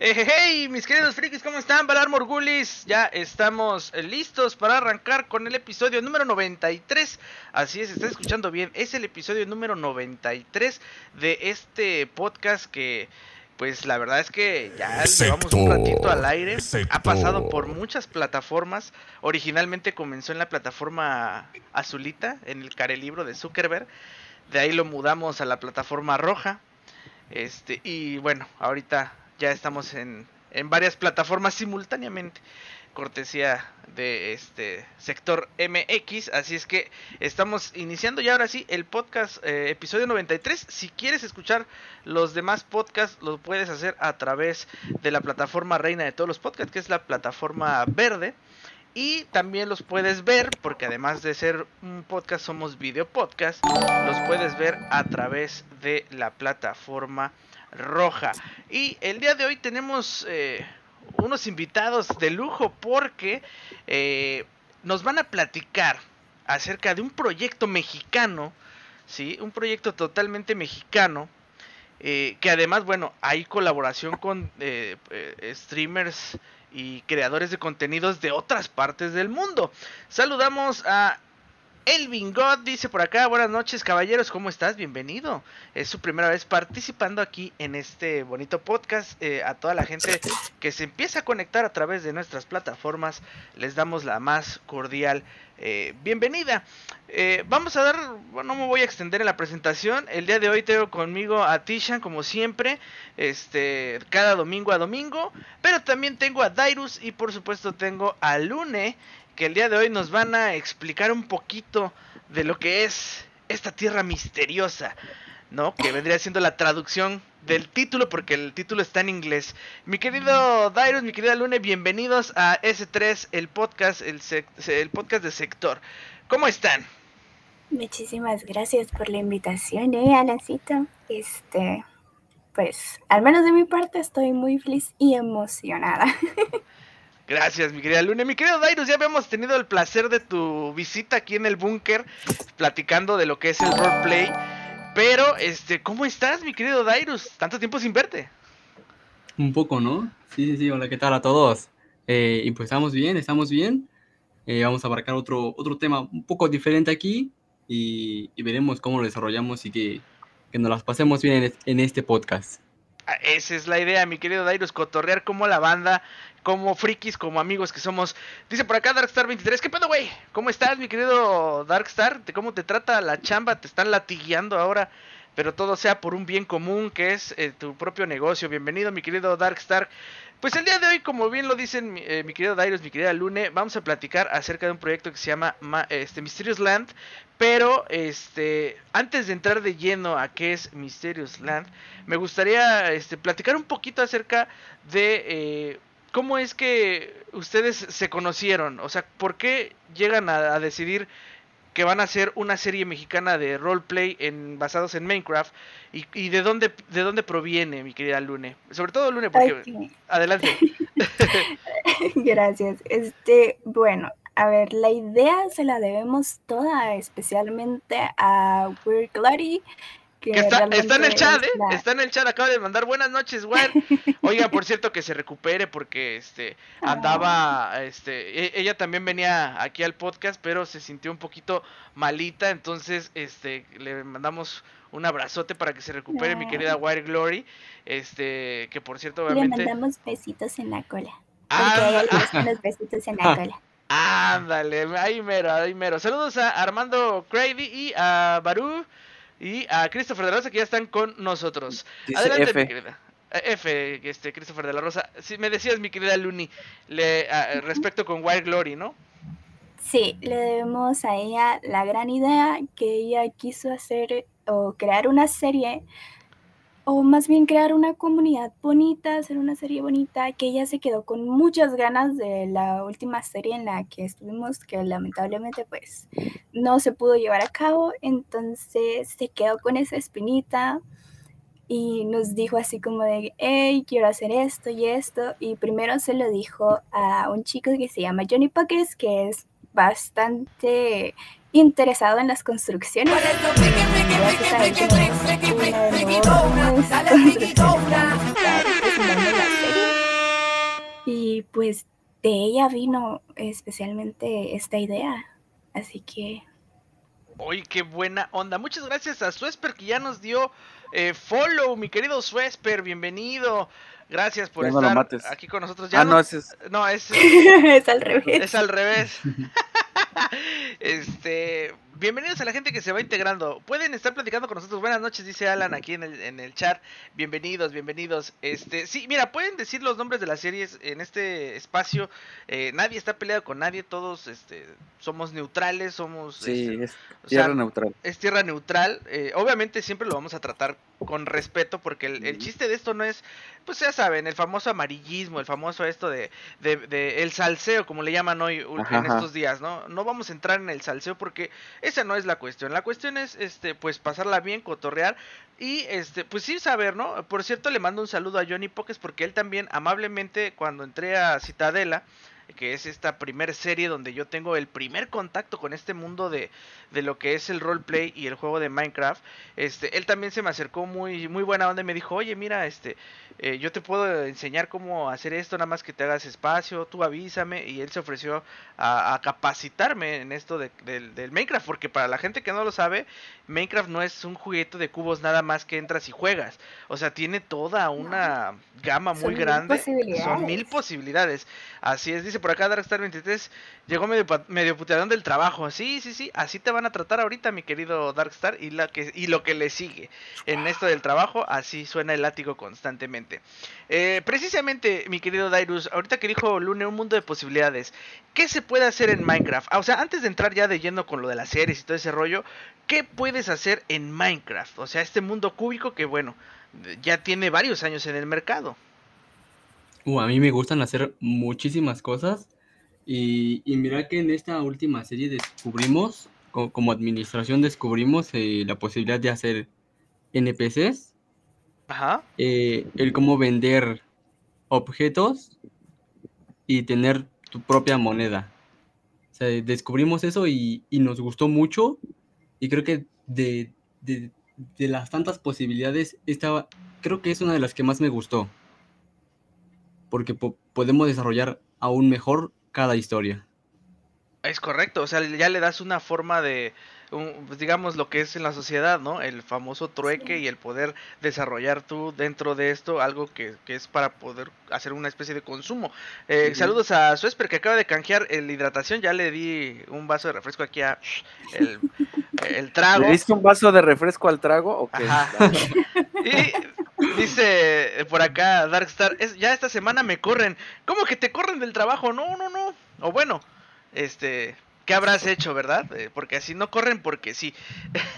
Hey, hey, mis queridos frikis, ¿cómo están? Valar Morgulis, ya estamos listos para arrancar con el episodio número 93. Así es, está escuchando bien, es el episodio número 93 de este podcast que, pues la verdad es que ya llevamos un ratito al aire. Ha pasado por muchas plataformas. Originalmente comenzó en la plataforma azulita, en el carelibro de Zuckerberg. De ahí lo mudamos a la plataforma roja. Este, y bueno, ahorita ya estamos en, en varias plataformas simultáneamente cortesía de este sector MX. Así es que estamos iniciando ya ahora sí el podcast eh, episodio 93. Si quieres escuchar los demás podcasts, lo puedes hacer a través de la plataforma reina de todos los podcasts, que es la plataforma verde. Y también los puedes ver, porque además de ser un podcast, somos video podcast. Los puedes ver a través de la plataforma roja. Y el día de hoy tenemos eh, unos invitados de lujo porque eh, nos van a platicar acerca de un proyecto mexicano, ¿sí? Un proyecto totalmente mexicano. Eh, que además, bueno, hay colaboración con streamers y creadores de contenidos de otras partes del mundo. Saludamos a Elvin God dice por acá, buenas noches caballeros, ¿cómo estás? Bienvenido. Es su primera vez participando aquí en este bonito podcast. Eh, a toda la gente que se empieza a conectar a través de nuestras plataformas, les damos la más cordial eh, bienvenida. Eh, vamos a dar, bueno, no me voy a extender en la presentación. El día de hoy tengo conmigo a Tishan, como siempre, este, cada domingo a domingo. Pero también tengo a Dairus y por supuesto tengo a Lune que el día de hoy nos van a explicar un poquito de lo que es esta tierra misteriosa, ¿no? Que vendría siendo la traducción del título, porque el título está en inglés. Mi querido Dairos, mi querida Lune, bienvenidos a S3, el podcast, el, el podcast de sector. ¿Cómo están? Muchísimas gracias por la invitación, eh, Alancito. Este, pues, al menos de mi parte estoy muy feliz y emocionada. Gracias, mi querida Lune. Mi querido Dairus, ya habíamos tenido el placer de tu visita aquí en el búnker, platicando de lo que es el roleplay. Pero, este, ¿cómo estás, mi querido Dairus? Tanto tiempo sin verte. Un poco, ¿no? Sí, sí, sí. Hola, ¿qué tal a todos? Eh, y pues estamos bien, estamos bien. Eh, vamos a abarcar otro, otro tema un poco diferente aquí y, veremos cómo lo desarrollamos y que, que nos las pasemos bien en este podcast. Ah, esa es la idea, mi querido Dairus, cotorrear como la banda, como frikis, como amigos que somos. Dice por acá Darkstar23, ¿qué pedo, güey? ¿Cómo estás, mi querido Darkstar? ¿Cómo te trata la chamba? Te están latigueando ahora, pero todo sea por un bien común que es eh, tu propio negocio. Bienvenido, mi querido Darkstar. Pues el día de hoy, como bien lo dicen mi, eh, querido Dairos, mi querida Lune, vamos a platicar acerca de un proyecto que se llama este, Mysterious Land. Pero este, antes de entrar de lleno a qué es Mysterious Land, me gustaría este, platicar un poquito acerca de eh, cómo es que ustedes se conocieron. O sea, ¿por qué llegan a decidir que van a hacer una serie mexicana de roleplay en, basados en Minecraft. ¿Y, y de, dónde, de dónde proviene, mi querida Lune? Sobre todo Lune, porque... Adelante. Gracias. Este, bueno, a ver, la idea se la debemos toda especialmente a Weird Glory, está, en el chat, ¿eh? Está en el chat, acaba de mandar buenas noches, güey. Oiga, por cierto, que se recupere porque este andaba, ah. este, e, ella también venía aquí al podcast, pero se sintió un poquito malita, entonces, este, le mandamos un abrazote para que se recupere mi querida Wire Glory, este, que por cierto, obviamente. Le mandamos besitos en la cola. Ah, los besitos en la cola. Ándale, ahí mero, ahí mero. Saludos a Armando Crady y a Baru y a Christopher de la Rosa que ya están con nosotros. Adelante, mi querida. Eh, F, este, Christopher de la Rosa. Si me decías, mi querida Luni, le, respecto con Wild Glory, ¿no? Sí, le debemos a ella la gran idea que ella quiso hacer o crear una serie o más bien crear una comunidad bonita, hacer una serie bonita, que ella se quedó con muchas ganas de la última serie en la que estuvimos, que lamentablemente pues no se pudo llevar a cabo, entonces se quedó con esa espinita y nos dijo así como de, hey, quiero hacer esto y esto, y primero se lo dijo a un chico que se llama Johnny Puckers, que es bastante interesado en las construcciones. Y pues de ella vino especialmente esta idea. Así que... Uy, qué buena onda. Muchas gracias a Suesper que ya nos dio eh, follow, mi querido Suesper, bienvenido. Gracias por estar aquí con nosotros. Ya ah, no, es... no es, es al revés. Es al revés. este, bienvenidos a la gente que se va integrando. Pueden estar platicando con nosotros. Buenas noches, dice Alan aquí en el, en el chat. Bienvenidos, bienvenidos. Este, sí, mira, pueden decir los nombres de las series en este espacio. Eh, nadie está peleado con nadie, todos este, somos neutrales, somos... Sí, este, es tierra neutral. Es tierra neutral. Eh, obviamente siempre lo vamos a tratar con respeto porque el, chiste de esto no es, pues ya saben, el famoso amarillismo, el famoso esto de, de, el salseo, como le llaman hoy en estos días, ¿no? No vamos a entrar en el salseo porque esa no es la cuestión. La cuestión es, este, pues pasarla bien, cotorrear y, este, pues sí saber, ¿no? Por cierto, le mando un saludo a Johnny Pokes porque él también amablemente cuando entré a Citadela que es esta primer serie donde yo tengo el primer contacto con este mundo de, de lo que es el roleplay y el juego de Minecraft. Este, él también se me acercó muy, muy buena onda y me dijo, oye, mira, este, eh, yo te puedo enseñar cómo hacer esto, nada más que te hagas espacio, tú avísame. Y él se ofreció a, capacitarme en esto de, del Minecraft, porque para la gente que no lo sabe, Minecraft no es un juguete de cubos nada más que entras y juegas. O sea, tiene toda una gama muy grande. Son mil posibilidades. Así es, dice por acá Darkstar23, llegó medio, medio puteadón del trabajo. Sí, sí, sí, así te van a tratar ahorita, mi querido Darkstar, y, la que, y lo que le sigue en esto del trabajo, así suena el látigo constantemente. Eh, precisamente, mi querido Dairus, ahorita que dijo Lune, un mundo de posibilidades, ¿qué se puede hacer en Minecraft? Ah, o sea, antes de entrar ya de lleno con lo de las series y todo ese rollo, ¿qué puedes hacer en Minecraft? O sea, este mundo cúbico que, bueno, ya tiene varios años en el mercado. Uh, a mí me gustan hacer muchísimas cosas. Y, mira que en esta última serie descubrimos, como, administración descubrimos eh, la posibilidad de hacer NPCs. Ajá. Eh, el cómo vender objetos y tener tu propia moneda. O sea, descubrimos eso y, nos gustó mucho. Y creo que de, de, de las tantas posibilidades, esta creo que es una de las que más me gustó porque podemos desarrollar aún mejor cada historia. Es correcto, o sea, ya le das una forma de, digamos, lo que es en la sociedad, ¿no? El famoso trueque y el poder desarrollar tú dentro de esto algo que, es para poder hacer una especie de consumo. Eh, saludos a Suesper que acaba de canjear el hidratación, ya le di un vaso de refresco aquí a el, el trago. ¿Le diste un vaso de refresco al trago? o Ajá. y Dice por acá Darkstar, es, ya esta semana me corren. ¿Cómo que te corren del trabajo? No, no, no. O bueno, este, ¿qué habrás hecho, verdad? Eh, porque así no corren porque sí.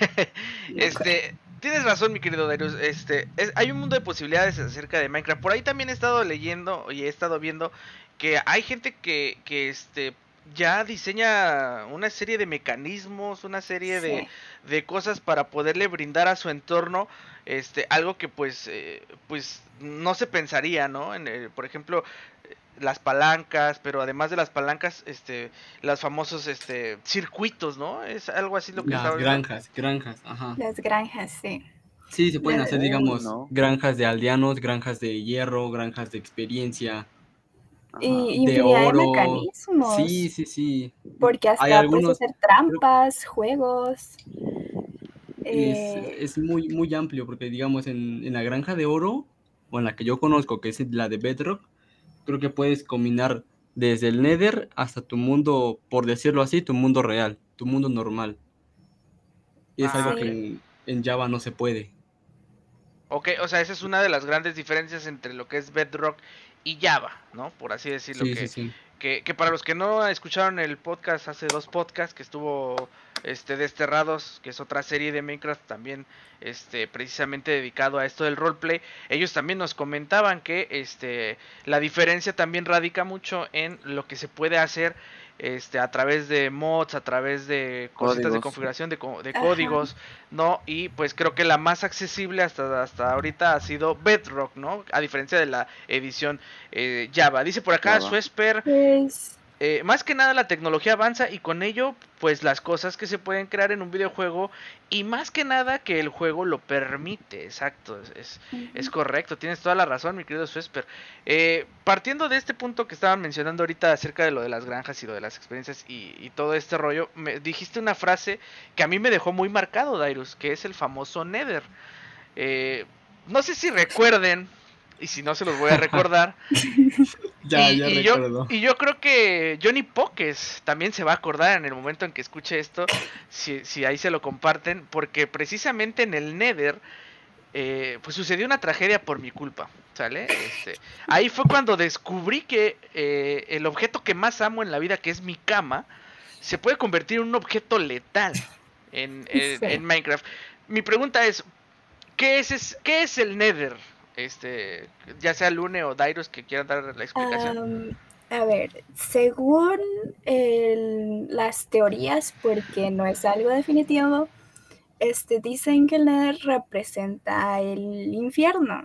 este, tienes razón, mi querido Darius. Este, hay un mundo de posibilidades acerca de Minecraft. Por ahí también he estado leyendo y he estado viendo que hay gente que, que este, ya diseña una serie de mecanismos, una serie de, de, cosas para poderle brindar a su entorno este algo que pues eh, pues no se pensaría no en, eh, por ejemplo las palancas pero además de las palancas este los famosos este circuitos no es algo así lo que las granjas granjas ajá. Las granjas sí. Sí se pueden hacer digamos granjas de aldeanos granjas de hierro granjas de experiencia y de oro. mecanismos. Sí, sí, sí. Porque hasta puedes hacer trampas, juegos. Eh, es, muy, muy amplio porque, digamos, en, la granja de oro, o en la que yo conozco, que es la de Bedrock, creo que puedes combinar desde el Nether hasta tu mundo, por decirlo así, tu mundo real, tu mundo normal. Y es algo que en, Java no se puede. Ok, o sea, esa es una de las grandes diferencias entre lo que es Bedrock y Java, ¿no? Por así decirlo. que, Que, que, para los que no escucharon el podcast hace dos podcasts que estuvo este Desterrados, que es otra serie de Minecraft también este precisamente dedicado a esto del roleplay, ellos también nos comentaban que este la diferencia también radica mucho en lo que se puede hacer este a través de mods, a través de cositas de configuración de, de códigos, ¿no? Y pues creo que la más accesible hasta, hasta ahorita ha sido Bedrock, ¿no? A diferencia de la edición eh, Java. Dice por acá Suesper. Pues eh, más que nada la tecnología avanza y con ello pues las cosas que se pueden crear en un videojuego y más que nada que el juego lo permite, exacto, es, es correcto, tienes toda la razón mi querido Susper. Eh, partiendo de este punto que estaban mencionando ahorita acerca de lo de las granjas y lo de las experiencias y, y todo este rollo, me dijiste una frase que a mí me dejó muy marcado, Dairus, que es el famoso Nether. Eh, no sé si recuerden, y si no se los voy a recordar, Ya, y, ya y yo, y yo creo que Johnny Pokes también se va a acordar en el momento en que escuche esto, si, si ahí se lo comparten, porque precisamente en el Nether, eh, pues sucedió una tragedia por mi culpa, ¿sale? Este, ahí fue cuando descubrí que eh, el objeto que más amo en la vida, que es mi cama, se puede convertir en un objeto letal en, en- Sí. en Minecraft. Mi pregunta es, ¿qué es, es- ¿qué es el Nether? Este, ya sea Lune o Dairos que quieran dar la explicación. A ver, según las teorías, porque no es algo definitivo, este, dicen que el Nether representa el infierno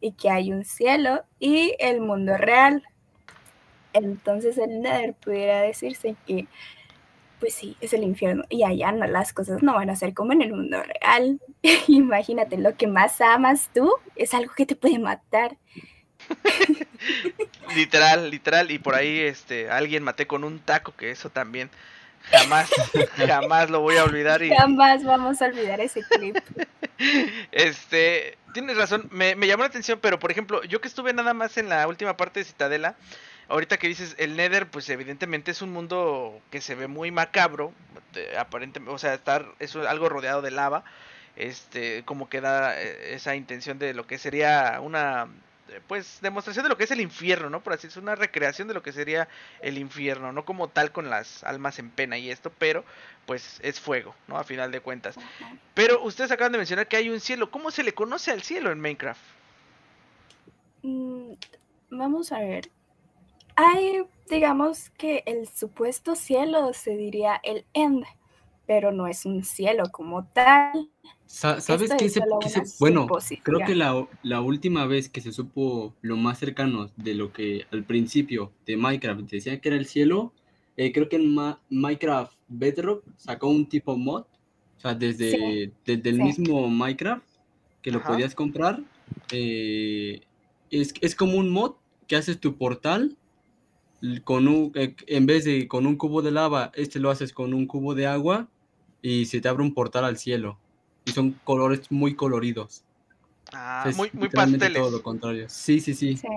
y que hay un cielo y el mundo real. Entonces el Nether pudiera decirse que, pues sí, es el infierno y allá las cosas no van a ser como en el mundo real. Imagínate, lo que más amas tú es algo que te puede matar. Literal, literal, y por ahí este alguien maté con un taco, que eso también jamás, jamás lo voy a olvidar y Jamás vamos a olvidar ese clip. este tienes razón, me, me llamó la atención, pero por ejemplo, yo que estuve nada más en la última parte de Citadela, ahorita que dices el Nether, pues evidentemente es un mundo que se ve muy macabro, de- aparentemente, o sea, estar es algo rodeado de lava, este, como que da eh, esa intención de lo que sería una pues demostración de lo que es el infierno, ¿no? Por así decirlo, una recreación de lo que sería el infierno, no como tal con las almas en pena y esto, pero pues es fuego, ¿no? A final de cuentas. Pero ustedes acaban de mencionar que hay un cielo. ¿Cómo se le conoce al cielo en Minecraft? Mm, Vamos a ver. Hay, digamos que el supuesto cielo se diría el end, pero no es un cielo como tal. Sa- ¿Sabes Esto qué es se, solo qué se- una Bueno, creo que la, la última vez que se supo lo más cercano de lo que al principio de Minecraft decía que era el cielo, eh, creo que en Ma- Minecraft Bedrock sacó un tipo mod, o sea, desde, Sí, desde el sí. mismo Minecraft que lo Ajá. podías comprar. eh, es, es como un mod que haces tu portal con un, eh, en vez de con un cubo de lava, este lo haces con un cubo de agua y se te abre un portal al cielo. Y son colores muy coloridos. Ah, Es muy, muy pasteles. todo lo contrario. Sí, sí, sí. Sí.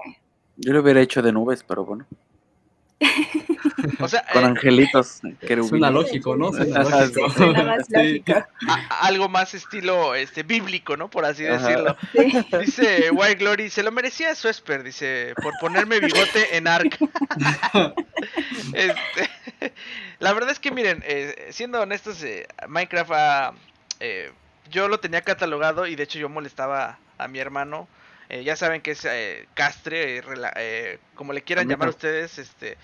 Yo lo hubiera hecho de nubes, pero bueno. O sea, Con eh, angelitos, Suena querubines. lógico, ¿no? Suena lógico. sí, Suena más Sí. lógico. a- algo más estilo este bíblico, ¿no? Por así Ajá. decirlo. Sí. Dice White Glory, se lo merecía Suesper, dice, por ponerme bigote en Ark. Este, la verdad es que miren, eh, siendo honestos, eh, Minecraft ah, eh, yo lo tenía catalogado y de hecho yo molestaba a mi hermano. Eh, ya saben que es eh, castre, eh, rela- eh, como le quieran llamar ustedes, este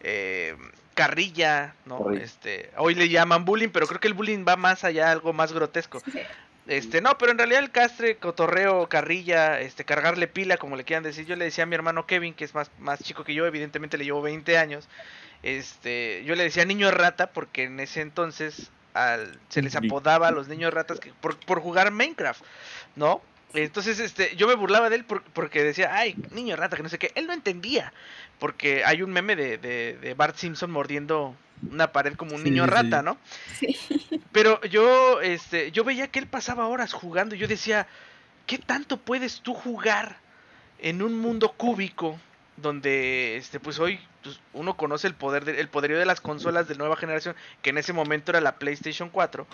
eh, carrilla, ¿no? Carrilla. Este, hoy le llaman bullying, pero creo que el bullying va más allá, algo más grotesco. Sí. Este, no, pero en realidad el castre, cotorreo, carrilla, este, cargarle pila, como le quieran decir, yo le decía a mi hermano Kevin, que es más, más chico que yo, evidentemente le llevo 20 años, este, yo le decía niño rata, porque en ese entonces al, se les apodaba a los niños ratas que, por, por jugar Minecraft, ¿no? Entonces, este, yo me burlaba de él por- porque decía, ay, niño rata, que no sé qué, él no entendía, porque hay un meme de, de, de Bart Simpson mordiendo una pared como un Sí, niño sí. rata, ¿no? Sí. Pero yo, este, yo veía que él pasaba horas jugando y yo decía, ¿qué tanto puedes tú jugar en un mundo cúbico donde, este, pues hoy pues, uno conoce el poder, de- el poderío de las consolas de nueva generación, que en ese momento era la PlayStation 4,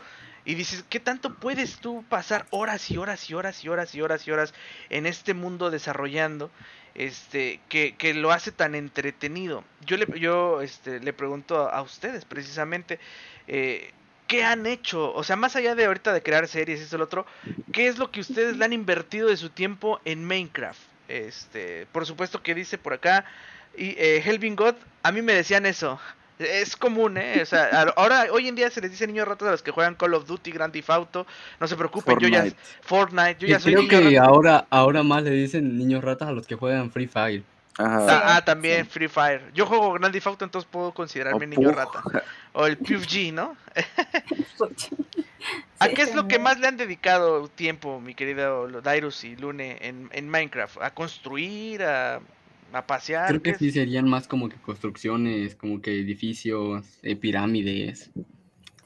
y dices, ¿qué tanto puedes tú pasar horas y horas y horas y horas y horas y horas en este mundo desarrollando? Este, que, que lo hace tan entretenido. Yo le, yo, este, le pregunto a, ustedes precisamente, eh, ¿qué han hecho? O sea, más allá de ahorita de crear series y eso lo otro, ¿qué es lo que ustedes le han invertido de su tiempo en Minecraft? Este, por supuesto que dice por acá, y eh, Helvin God, a mí me decían eso. Es común, ¿eh? O sea, ahora, hoy en día se les dice niños ratas a los que juegan Call of Duty, Grand Theft Auto. No se preocupen, yo ya. Fortnite. Fortnite, yo Y ya soy creo niño que rata. ahora, ahora más le dicen niños ratas a los que juegan Free Fire. Ajá. Sí. Ah, ah, también Free Fire. Yo juego Grand Theft Auto, entonces puedo considerarme O niño rata. O el PUBG, ¿no? ¿A qué es lo que más le han dedicado tiempo, mi querido Dairus y Lune, en, en Minecraft? ¿A construir? ¿A, a pasear? Creo que ¿Qué sí serían más como que construcciones, como que edificios, eh, pirámides.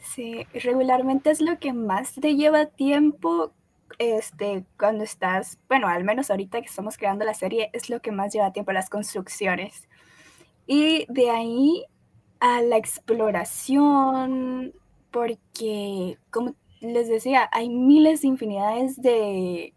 Sí, regularmente es lo que más te lleva tiempo, este, cuando estás, bueno, al menos ahorita que estamos creando la serie, es lo que más lleva tiempo, las construcciones. Y de ahí a la exploración, porque, como les decía, hay miles de infinidades de,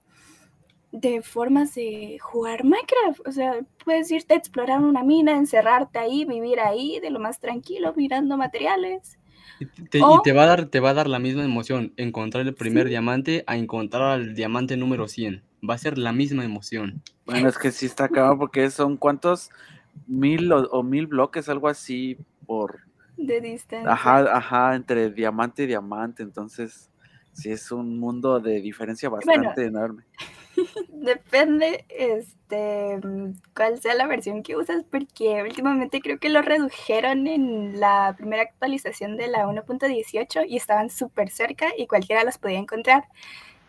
de formas de jugar Minecraft. O sea, puedes irte a explorar una mina, encerrarte ahí, vivir ahí de lo más tranquilo, mirando materiales. Y te, y O- te va a dar, te va a dar la misma emoción encontrar el primer Sí. diamante a encontrar al diamante número 100. Va a ser la misma emoción. Bueno, es que sí está acabado porque son cuántos mil o, o mil bloques, algo así por de distancia. ajá, ajá, entre diamante y diamante, entonces sí es un mundo de diferencia bastante enorme. Depende, este, cuál sea la versión que usas, porque últimamente creo que lo redujeron en la primera actualización de la 1.18 y estaban súper cerca y cualquiera los podía encontrar.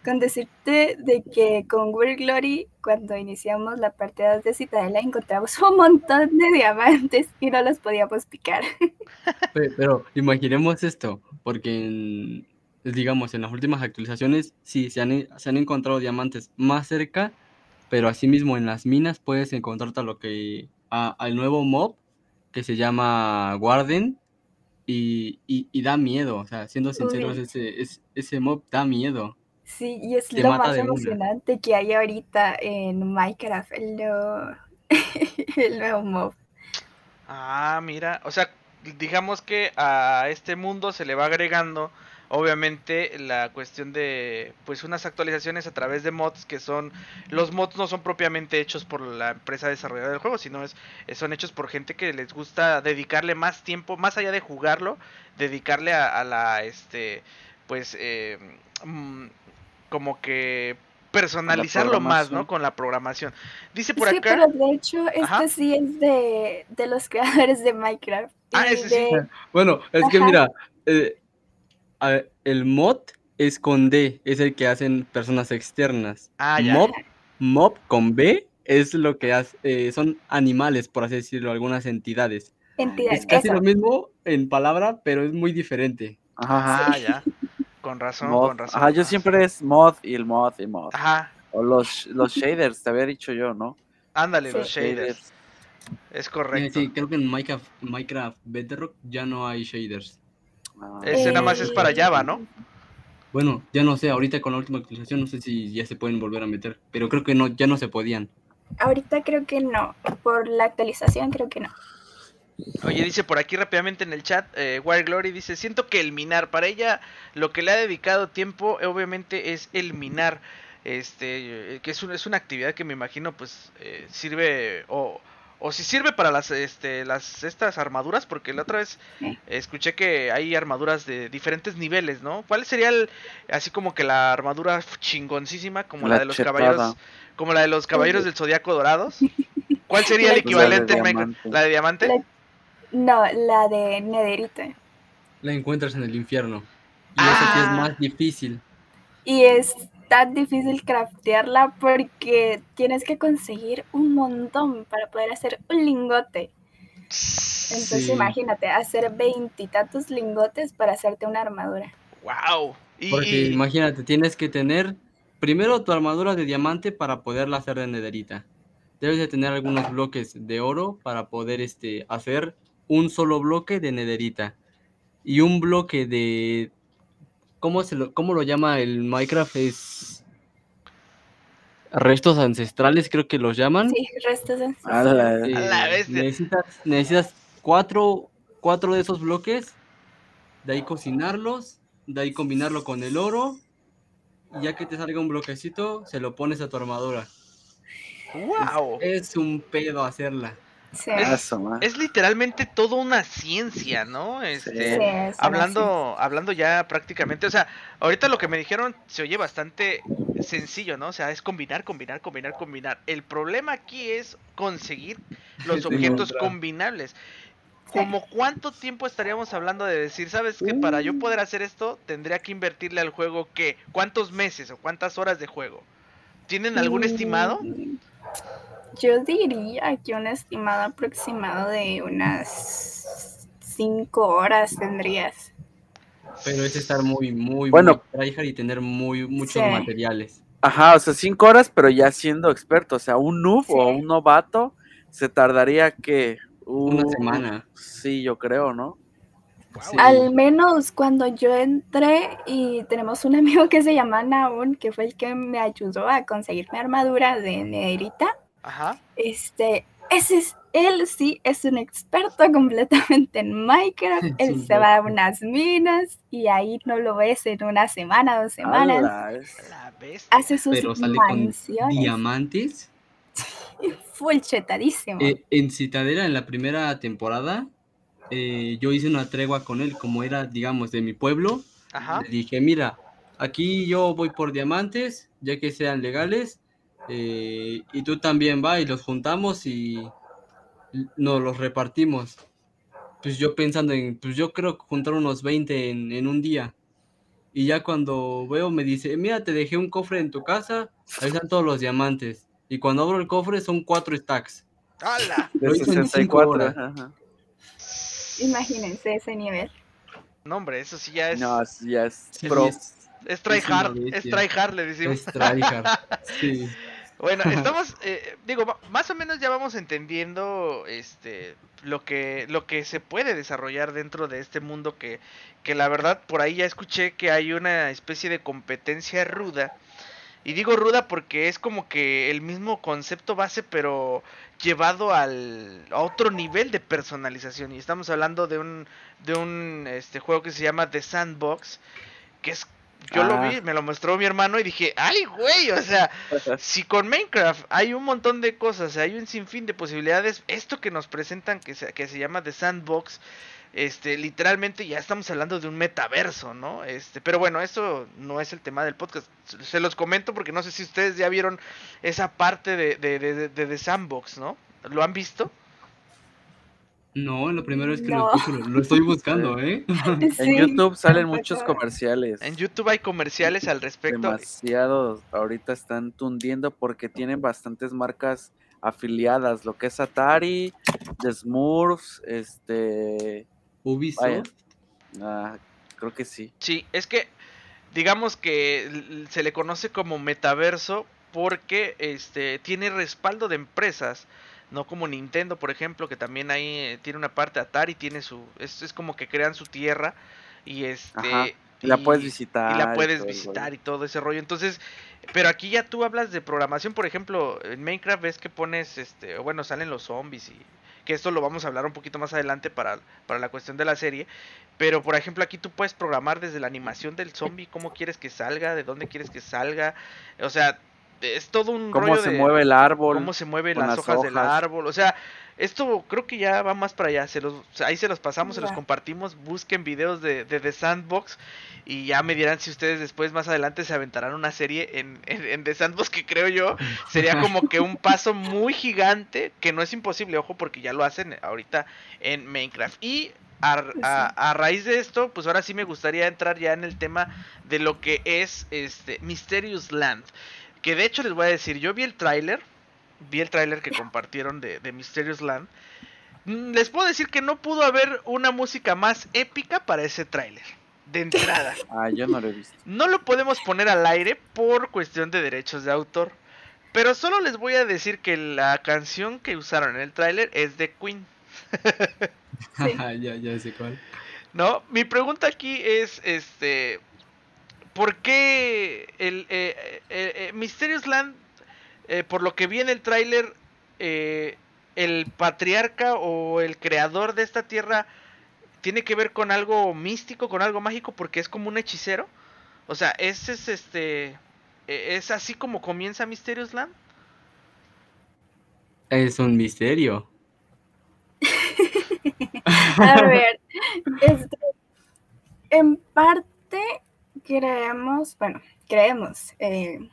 Con decirte de que con World Glory, cuando iniciamos la partida de Citadela, encontramos un montón de diamantes y no los podíamos picar. Pe- Pero imaginemos esto, porque en- digamos en las últimas actualizaciones sí se han, e- se han encontrado diamantes más cerca, pero asimismo en las minas puedes encontrarte a lo que a- al nuevo mob que se llama Guarden y, y- y da miedo, o sea, siendo sinceros, ese, es- ese mob da miedo. Sí, y es Te lo más una. emocionante que hay ahorita en Minecraft, el nuevo, el nuevo mob. Ah, mira, o sea, digamos que a este mundo se le va agregando obviamente la cuestión de pues unas actualizaciones a través de mods que son los mods no son propiamente hechos por la empresa desarrolladora del juego, sino es son hechos por gente que les gusta dedicarle más tiempo, más allá de jugarlo, dedicarle a, a la este pues eh, mm, como que personalizarlo más, ¿no? Con la programación. Dice por sí, acá. pero de hecho este Ajá. sí es de, de los creadores de Minecraft. Ah, ese sí. Bueno, es que mira, eh, a- el mod es con D, es el que hacen personas externas. Ah, ya. Mob, mob con B es lo que hace, eh, son animales, por así decirlo, algunas entidades. entidades. Es casi eso. lo mismo en palabra, pero es muy diferente. Ajá. Ya. Con razón, mod. con razón. Ajá, yo siempre es mod y el mod y mod. Ajá, O los, los shaders, te había dicho yo, ¿no? ándale, Sí. los shaders. Es correcto. sí, creo que en Minecraft, Minecraft Bedrock ya no hay shaders. Ah, Ese nada más es para Java, ¿no? Bueno, ya no sé, ahorita con la última actualización no sé si ya se pueden volver a meter, pero creo que no, ya no se podían. Ahorita creo que no. Por la actualización creo que no. Oye, dice por aquí rápidamente en el chat, eh, Wire Glory dice, siento que el minar, para ella lo que le ha dedicado tiempo eh, obviamente es el minar, este, eh, que es, un- es una actividad que me imagino pues eh, sirve o, o si sirve para las, este, las, estas armaduras, porque la otra vez Sí. escuché que hay armaduras de diferentes niveles, ¿no? ¿Cuál sería el, así como que la armadura chingoncísima, como la, La de los chetada. caballeros, como la de los caballeros del zodiaco dorados? ¿Cuál sería el equivalente en La de diamante. ¿La de diamante? La- no, la de Nederita. La encuentras en el infierno. Y esa sí es Ah. más difícil. Y es tan difícil craftearla porque tienes que conseguir un montón para poder hacer un lingote. Entonces Sí. imagínate, hacer veintitantos lingotes para hacerte una armadura. Wow. Y, Porque imagínate, tienes que tener primero tu armadura de diamante para poderla hacer de nederita. Debes de tener algunos bloques de oro para poder este, hacer un solo bloque de nederita. Y un bloque de... ¿Cómo, se lo, cómo lo llama el Minecraft? Es... Restos ancestrales creo que los llaman. Sí, restos de... A la- Eh, A la bestia. necesitas, necesitas cuatro, cuatro de esos bloques, de ahí cocinarlos, de ahí combinarlo con el oro, y ya que te salga un bloquecito, se lo pones a tu armadura. wow. Es un pedo hacerla. Sí. Es, es literalmente toda una ciencia, ¿no? Este, Sí, es una hablando, hablando ya prácticamente, o sea, ahorita lo que me dijeron se oye bastante sencillo, ¿no? O sea, es combinar, combinar, combinar, combinar. El problema aquí es conseguir los Sí, objetos combinables. ¿Como cuánto tiempo estaríamos hablando de decir, sabes que para yo poder hacer esto tendría que invertirle al juego qué? ¿Cuántos meses o cuántas horas de juego? ¿Tienen algún estimado? Yo diría que un estimado aproximado de unas 5 horas tendrías. Pero es estar muy, muy, Bueno. muy y tener muy, muchos Sí. materiales. Ajá, o sea, cinco horas, pero ya siendo experto. O sea, un noob o un novato se tardaría que Una semana. Sí, yo creo, ¿no? Sí. Al menos cuando yo entré y tenemos un amigo que se llama Naun, que fue el que me ayudó a conseguir mi armadura de nederita. Ajá. Este, ese es, él sí es un experto completamente en Minecraft. Él Sí, se va a unas minas y ahí no lo ves en una semana, dos semanas. La. Hace sus Pero sale con mansiones. diamantes. Full chetadísimo. Eh, en Citadela, en la primera temporada, eh, yo hice una tregua con él, como era, digamos, de mi pueblo. Ajá. Le dije, mira, aquí yo voy por diamantes, ya que sean legales, eh, y tú también va y los juntamos y nos los repartimos. Pues yo pensando en, pues yo creo que juntar unos 20 en, en un día. Y ya cuando veo me dice, mira, te dejé un cofre en tu casa, ahí están todos los diamantes. Y cuando abro el cofre son cuatro stacks. ¡Hala! de Lo hizo en cinco 64. horas. ajá. Imagínense ese nivel. No, hombre, eso sí ya es. No, así ya es Sí, pro. es, es es una hard. Es bestia. try hard, le decimos. es tryhard. Sí. Bueno, estamos, eh, digo, más o menos ya vamos entendiendo este lo que lo que se puede desarrollar dentro de este mundo que, que la verdad por ahí ya escuché que hay una especie de competencia ruda. Y digo ruda porque es como que el mismo concepto base, pero llevado al a otro nivel de personalización. Y estamos hablando de un de un este juego que se llama The Sandbox, que es yo lo Ah. vi, me lo mostró mi hermano y dije, "Ay, güey, o sea, si con Minecraft hay un montón de cosas, hay un sinfín de posibilidades, esto que nos presentan que se, que se llama The Sandbox, este, literalmente ya estamos hablando de un metaverso, ¿no? Este, pero bueno, eso no es el tema del podcast. Se- Se los comento porque no sé si ustedes ya vieron esa parte de, de, de, de- de The Sandbox, ¿no? ¿Lo han visto? No, lo primero es que No. lo, escucho, lo, lo estoy buscando, ¿eh? En YouTube salen muchos comerciales. En YouTube hay comerciales al respecto. Demasiados. Ahorita están tundiendo porque tienen bastantes marcas afiliadas. Lo que es Atari, The Smurfs, este. Ubisoft. Vaya. ah, creo que sí. Sí, es que digamos que se le conoce como metaverso porque este tiene respaldo de empresas, no como Nintendo, por ejemplo, que también ahí eh, tiene una parte Atari, tiene su es, es como que crean su tierra y este Ajá, Y la puedes visitar. y la puedes visitar y todo ese rollo. Entonces, pero aquí ya tú hablas de programación, por ejemplo, en Minecraft ves que pones, este, bueno, salen los zombies y que esto lo vamos a hablar un poquito más adelante para, para la cuestión de la serie. Pero, por ejemplo, aquí tú puedes programar desde la animación del zombie, cómo quieres que salga, de dónde quieres que salga. O sea, es todo un Cómo rollo se de mueve el árbol. cómo se mueven las, las hojas, del árbol. O sea, esto creo que ya va más para allá. Se los, ahí se los pasamos, se los compartimos. Busquen videos de, de The Sandbox y ya me dirán si ustedes después más adelante se aventarán una serie en, en, en The Sandbox que creo yo sería como que un paso muy gigante que no es imposible, ojo, porque ya lo hacen ahorita en Minecraft. Y a, a- a raíz de esto, pues ahora sí me gustaría entrar ya en el tema de lo que es este Mysterious Land. Que de hecho les voy a decir, yo vi el tráiler, vi el tráiler que compartieron de, de Mysterious Land. Mm, Les puedo decir que no pudo haber una música más épica para ese tráiler. De entrada. Ah, yo no lo he visto. No lo podemos poner al aire por cuestión de derechos de autor. Pero solo les voy a decir que la canción que usaron en el tráiler es de Queen. Sí. ya, ya sé cuál. No, mi pregunta aquí es, este, ¿por qué el eh, eh, eh, Mysterious Land, eh, por lo que vi en el tráiler, eh, el patriarca o el creador de esta tierra tiene que ver con algo místico, con algo mágico, porque es como un hechicero? O sea, ese es este, eh, es así como comienza Mysterious Land. Es un misterio. A ver, este, en parte creemos, bueno, creemos, eh,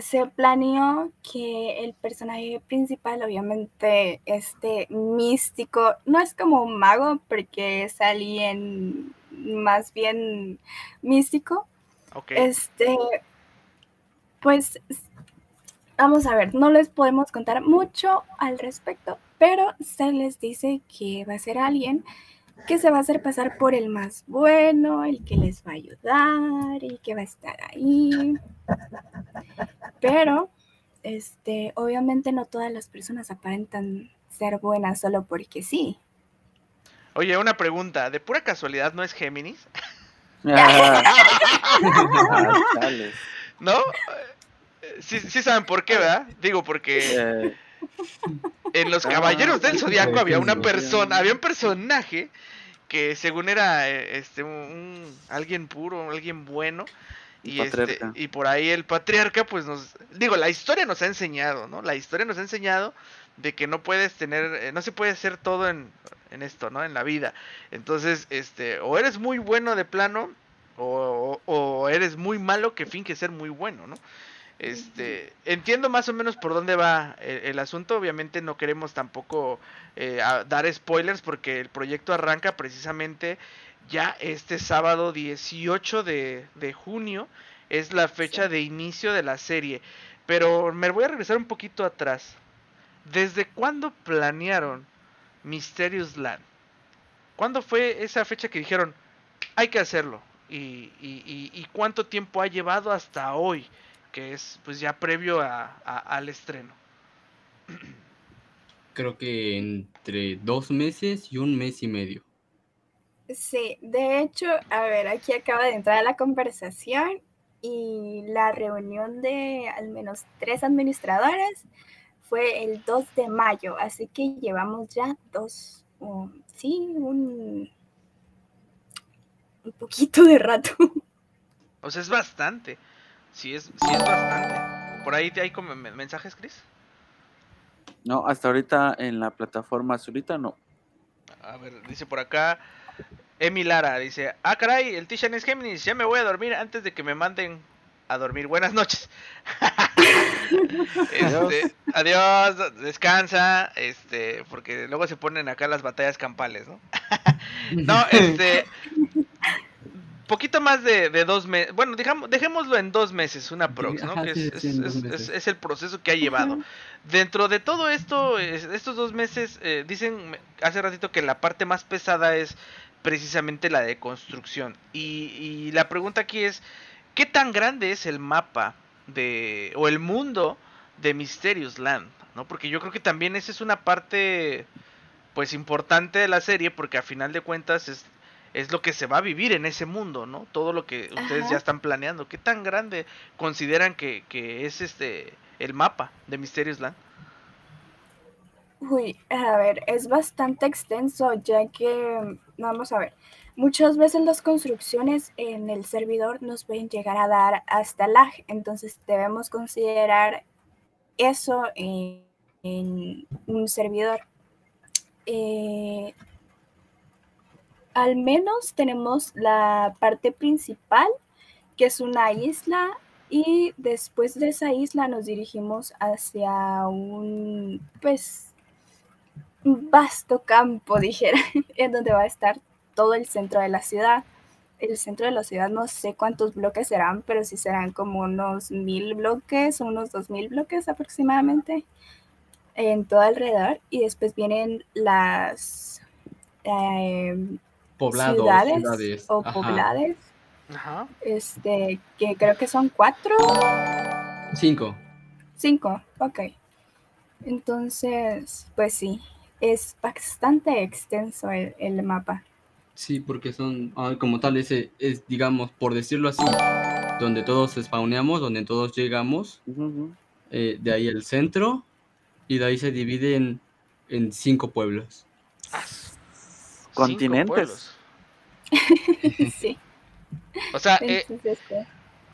se planeó que el personaje principal, obviamente, este místico, no es como un mago, porque es alguien más bien místico. Ok. Este, pues, vamos a ver, no les podemos contar mucho al respecto, pero se les dice que va a ser alguien que se va a hacer pasar por el más bueno, el que les va a ayudar y que va a estar ahí. Pero, este, obviamente no todas las personas aparentan ser buenas solo porque sí. Oye, una pregunta. ¿De pura casualidad no es Géminis? Ah. ¿No? Eh, Sí, sí saben por qué, ¿verdad? Digo, porque Eh, en los Ah, Caballeros del Zodiaco había una persona, había un personaje que según era eh, este un, alguien puro, alguien bueno. Y, este, y por ahí el patriarca, pues nos. Digo, la historia nos ha enseñado, ¿no? La historia nos ha enseñado de que no puedes tener. eh, no se puede hacer todo en, en esto, ¿no? En la vida. Entonces, este. O eres muy bueno de plano. O, o- o eres muy malo que finge ser muy bueno, ¿no? Este, entiendo más o menos por dónde va el, el asunto. Obviamente no queremos tampoco eh, dar spoilers porque el proyecto arranca precisamente ya este sábado 18 de, de junio. Es la fecha de inicio de la serie. Pero me voy a regresar un poquito atrás. ¿Desde cuándo planearon Mysterious Land? ¿Cuándo fue esa fecha que dijeron hay que hacerlo? ¿Y, y- y- y cuánto tiempo ha llevado hasta hoy? Que es pues ya previo a- a- al estreno. Creo que entre dos meses y un mes y medio. Sí, de hecho, a ver, aquí acaba de entrar la conversación y la reunión de al menos tres administradores fue el 2 de mayo, así que llevamos ya dos, um, sí, un, un poquito de rato. O sea, es bastante. Sí es, sí es bastante. Por ahí te hay como me- mensajes, Chris. no, hasta ahorita en la plataforma azulita no. A ver, dice por acá Emi Lara, dice, ah caray, el Tishan es Géminis, ya me voy a dormir antes de que me manden a dormir. Buenas noches. Este, adiós, descansa, este, porque luego se ponen acá las batallas campales, ¿no? No, este, poquito más de, de dos meses, bueno, dejamos, dejémoslo en dos meses, una prox, ¿no? Ajá, Que sí, es, sí, es- el proceso que ha llevado. Dentro de todo esto, es- estos dos meses, eh, dicen hace ratito que la parte más pesada es precisamente la de construcción. Y, y la pregunta aquí es, ¿qué tan grande es el mapa de, o el mundo de Mysterious Land? ¿no? Porque yo creo que también esa es una parte, pues, importante de la serie, porque a final de cuentas es, es lo que se va a vivir en ese mundo, ¿no? Todo lo que ustedes Ajá. ya están planeando. ¿Qué tan grande consideran que, que es este el mapa de Mysterious Land? Uy, a ver, es bastante extenso, ya que, vamos a ver, muchas veces las construcciones en el servidor nos pueden llegar a dar hasta lag, entonces debemos considerar eso en, en un servidor. Eh, al menos tenemos la parte principal, que es una isla, y después de esa isla nos dirigimos hacia un, pues, vasto campo, dijera, en donde va a estar todo el centro de la ciudad. El centro de la ciudad no sé cuántos bloques serán, pero sí serán como unos mil bloques unos dos mil bloques aproximadamente en todo alrededor. Y después vienen las eh, Poblados, ciudades, ciudades. o ajá. poblades, Ajá. este, que creo que son cuatro, Cinco. cinco, ok. Entonces, pues sí, es bastante extenso el, el mapa. Sí, porque son, ah, como tal, ese es, digamos, por decirlo así, donde todos spawneamos, donde todos llegamos, eh, de ahí el centro, y de ahí se divide en, en cinco pueblos. Continentes. sí, O sea, eh,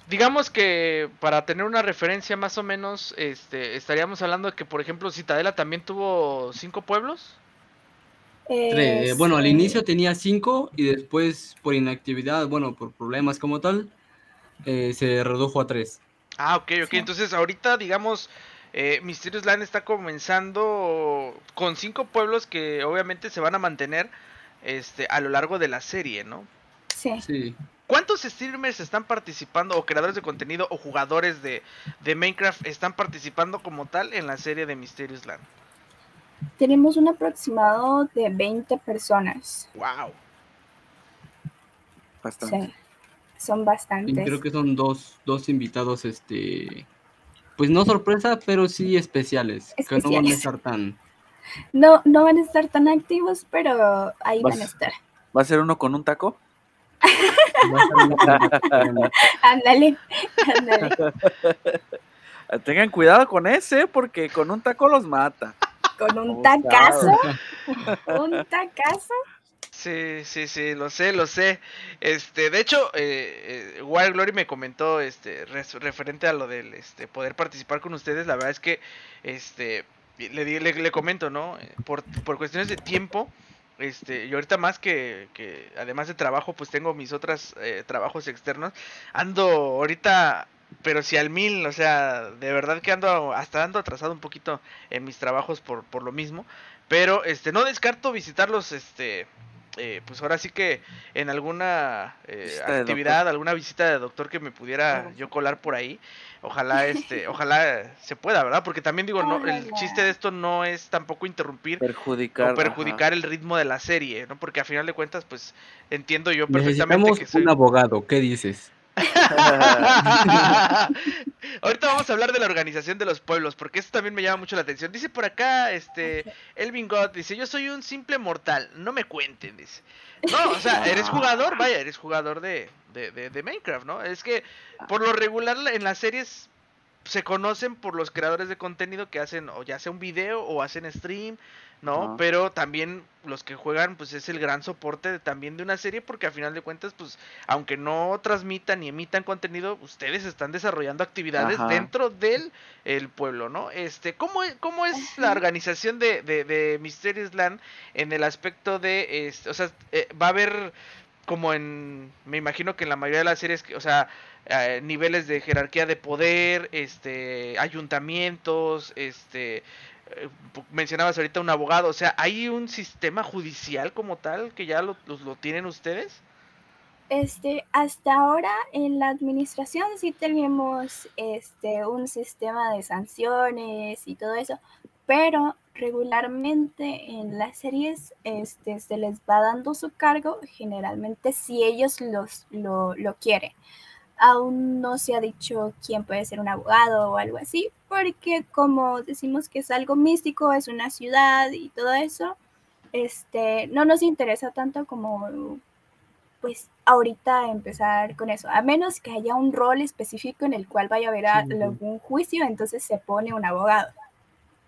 digamos que para tener una referencia más o menos, este, estaríamos hablando de que, por ejemplo, Citadela también tuvo cinco pueblos. Tres. Bueno, al inicio tenía cinco y después por inactividad, bueno, por problemas como tal, eh, se redujo a tres. Ah, ok, ok. Entonces ahorita, digamos, eh, Mysterious Land está comenzando con cinco pueblos que obviamente se van a mantener este, a lo largo de la serie, ¿no? Sí. Sí. ¿Cuántos streamers están participando o creadores de contenido o jugadores de, de Minecraft están participando como tal en la serie de Mysterious Land? Tenemos un aproximado de 20 personas. ¡Wow! Bastante. Sí. Son Y bastantes. creo que son dos, dos invitados, este, pues no sorpresa, pero sí especiales, que no van a Especiales. estar tan... No, no van a estar tan activos, pero ahí van a estar. ¿Va a ser uno con un taco? Ándale, ándale. Tengan cuidado con ese, porque con un taco los mata. Con un ¿Cómo tacazo, un tacazo. Sí, sí, sí, lo sé, lo sé. Este, de hecho, eh, eh, Wild Glory me comentó, este, res- referente a lo del, este, poder participar con ustedes. La verdad es que, este, le, comento, ¿no? Eh, Por, por cuestiones de tiempo, este, y ahorita más que, que además de trabajo, pues tengo mis otros trabajos externos. Ando ahorita, pero si al mil, o sea, de verdad que ando, hasta ando atrasado un poquito en mis trabajos por, por lo mismo. Pero, este, no descarto visitarlos, este, eh, pues ahora sí que en alguna eh, actividad, alguna visita de doctor que me pudiera yo colar por ahí. Ojalá este, ojalá se pueda, ¿verdad? Porque también digo, no, el chiste de esto no es tampoco interrumpir Perjudicar. o perjudicar el ritmo de la serie, ¿no? Porque a final de cuentas, pues entiendo yo perfectamente Necesitamos que soy... un abogado, ¿qué dices? Ahorita vamos a hablar de la organización de los pueblos, porque eso también me llama mucho la atención. Dice por acá, este, Elvin God, dice, yo soy un simple mortal, no me cuenten, dice. No, o sea, eres jugador, vaya, eres jugador de, de, de, de Minecraft, ¿no? Es que por lo regular la- en las series se conocen por los creadores de contenido que hacen o ya sea un video o hacen stream, ¿no? Pero también los que juegan pues es el gran soporte de- también de una serie porque a final de cuentas pues aunque no transmitan ni emitan contenido, ustedes están desarrollando actividades Ajá. dentro del el pueblo, ¿no? Este, ¿cómo, es- cómo es la organización de, de, de Mysterious Land en el aspecto de, este, o sea, eh, va a haber como en, me imagino que en la mayoría de las series, o sea, eh, niveles de jerarquía de poder, este, ayuntamientos, este, eh, mencionabas ahorita un abogado, o sea, ¿hay un sistema judicial como tal que ya lo, lo tienen ustedes? Este, hasta ahora en la administración sí tenemos este, un sistema de sanciones y todo eso, pero regularmente en las series este, se les va dando su cargo, generalmente si ellos los, lo, lo quieren. Aún no se ha dicho quién puede ser un abogado o algo así, porque como decimos que es algo místico, es una ciudad y todo eso, este, no nos interesa tanto como pues ahorita empezar con eso, a menos que haya un rol específico en el cual vaya a haber Sí. algún juicio, entonces se pone un abogado.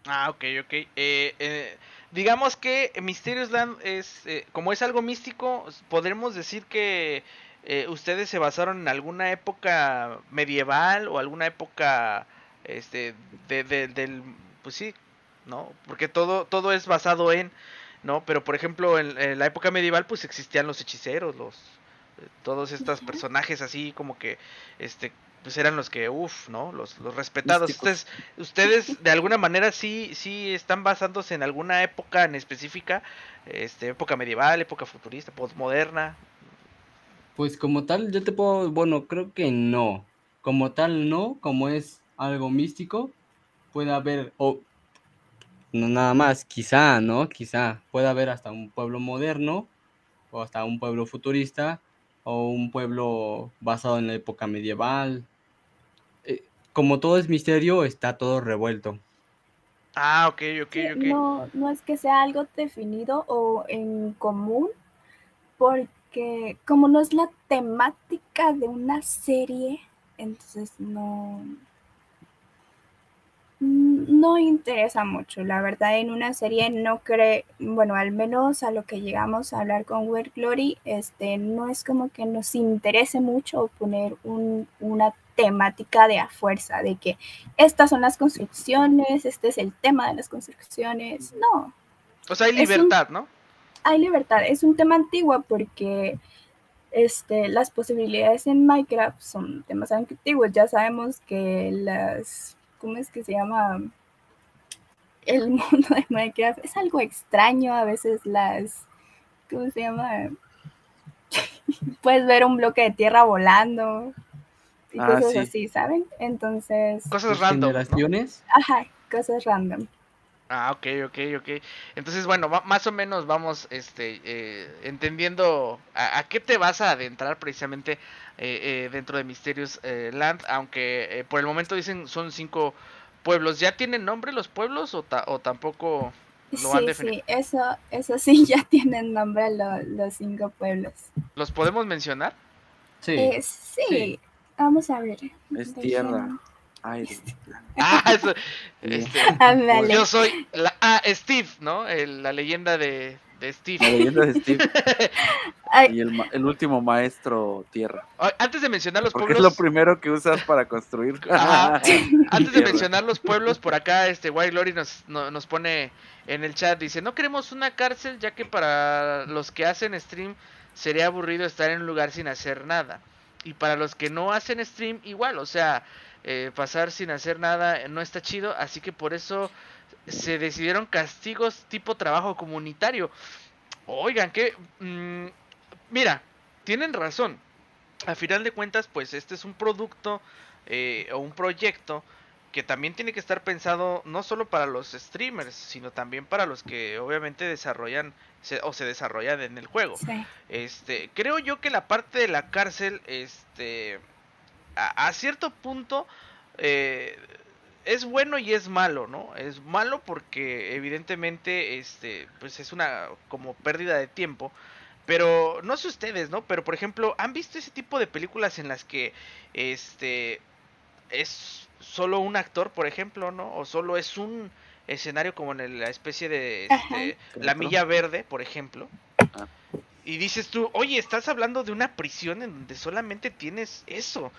Ah, ok, ok. Eh, eh, digamos que Mysterious Land es, eh, como es algo místico, podremos decir que eh, ustedes se basaron en alguna época medieval o alguna época, este, de, de- del, pues sí, ¿no? Porque todo, todo es basado en, ¿no? Pero por ejemplo, en, en la época medieval, pues existían los hechiceros, los, eh, todos estos personajes así como que, este, pues eran los que, uff, ¿no? Los, los respetados. Ustedes, ustedes de alguna manera sí, sí están basándose en alguna época en específica, este, época medieval, época futurista, postmoderna. Pues como tal, yo te puedo, bueno, creo que no. Como tal, no, como es algo místico, puede haber, o no nada más, quizá, ¿no? Quizá puede haber hasta un pueblo moderno, o hasta un pueblo futurista, o un pueblo basado en la época medieval. Eh, como todo es misterio, está todo revuelto. Ah, ok, ok, ok. No, no es que sea algo definido o en común, porque como no es la temática de una serie, entonces no, no interesa mucho. La verdad, en una serie no cree, bueno, al menos a lo que llegamos a hablar con Weird Glory, este, no es como que nos interese mucho poner un- una temática de a fuerza, de que estas son las construcciones, este es el tema de las construcciones. No, O sea, hay un- libertad, ¿no? Hay libertad. Es un tema antiguo porque este, las posibilidades en Minecraft son temas antiguos. Ya sabemos que las, ¿cómo es que se llama? El mundo de Minecraft es algo extraño. A veces las, ¿cómo se llama? Puedes ver un bloque de tierra volando y Ah, cosas sí. así, ¿saben? Entonces, Cosas random. ¿no? ajá, cosas random. Ah, ok, ok, ok. Entonces, bueno, ma- más o menos vamos este, eh, entendiendo a, a qué te vas a adentrar precisamente eh, eh, dentro de Mysterious eh, Land, aunque eh, por el momento dicen son cinco pueblos. ¿Ya tienen nombre los pueblos o, ta- o tampoco lo han Sí, definido? sí, eso, eso sí ya tienen nombre lo- los cinco pueblos. ¿Los podemos mencionar? Sí. Eh, sí, sí. vamos a ver. Es Dejen- Ay, Ah, eso, este, yo soy la, ah, Steve, ¿no? El- la leyenda de, de la Steve. leyenda de Steve y el, el último maestro tierra. Ah, Antes de mencionar los Porque es pueblos, lo primero que usas para construir. Ajá. Antes de mencionar los pueblos, por acá este White Glory nos, no- nos pone en el chat, dice, no queremos una cárcel ya que para los que hacen stream sería aburrido estar en un lugar sin hacer nada. Y para los que no hacen stream, igual, o sea, eh, pasar sin hacer nada eh, no está chido, así que por eso se decidieron castigos tipo trabajo comunitario. Oigan, que... mm, mira, tienen razón. A final de cuentas, pues este es un producto eh, o un proyecto que también tiene que estar pensado no solo para los streamers, sino también para los que obviamente desarrollan se- o se desarrollan en el juego. sí. Este, creo yo que la parte de la cárcel, este, a, a cierto punto eh, es bueno y es malo, ¿no? Es malo porque evidentemente, este, pues es una como pérdida de tiempo. Pero no sé ustedes, ¿no? Pero por ejemplo, ¿han visto ese tipo de películas en las que, este, es solo un actor, por ejemplo, ¿no? O solo es un escenario como en el- la especie de este, La. Milla Verde, por ejemplo. Y dices tú, oye, estás hablando de una prisión en donde solamente tienes eso.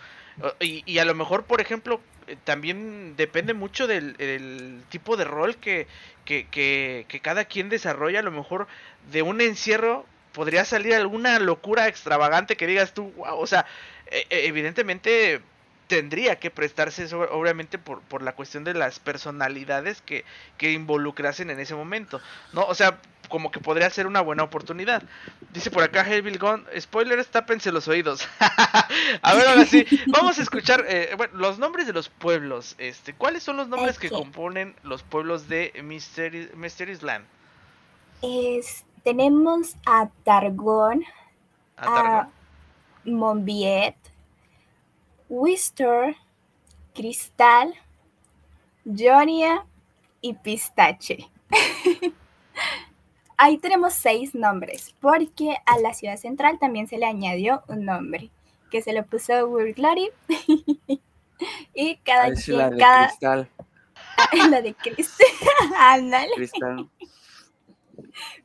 Y, y a lo mejor, por ejemplo, eh, también depende mucho del, tipo de rol que, que, que, que cada quien desarrolla. A lo mejor de un encierro podría salir alguna locura extravagante que digas tú, wow, o sea, e- e- evidentemente tendría que prestarse eso, obviamente por, por la cuestión de las personalidades que, que involucrasen en ese momento, ¿no? O sea, como que podría ser una buena oportunidad. Dice por acá Hellbill Gun, spoilers, tápense los oídos. a ver, ahora sí, vamos a escuchar eh, bueno, los nombres de los pueblos. Este, ¿Cuáles son los nombres que componen los pueblos de Mystery, Mysterious Land? Es- tenemos a Targón, Targón. a Monbiet, Wister, Cristal, Jonia y Pistache. Ahí tenemos seis nombres, porque a la ciudad central también se le añadió un nombre, que se le puso Weird Glory. y cada si quien, la de cada, cristal. la de Cristal, ándale, Cristal.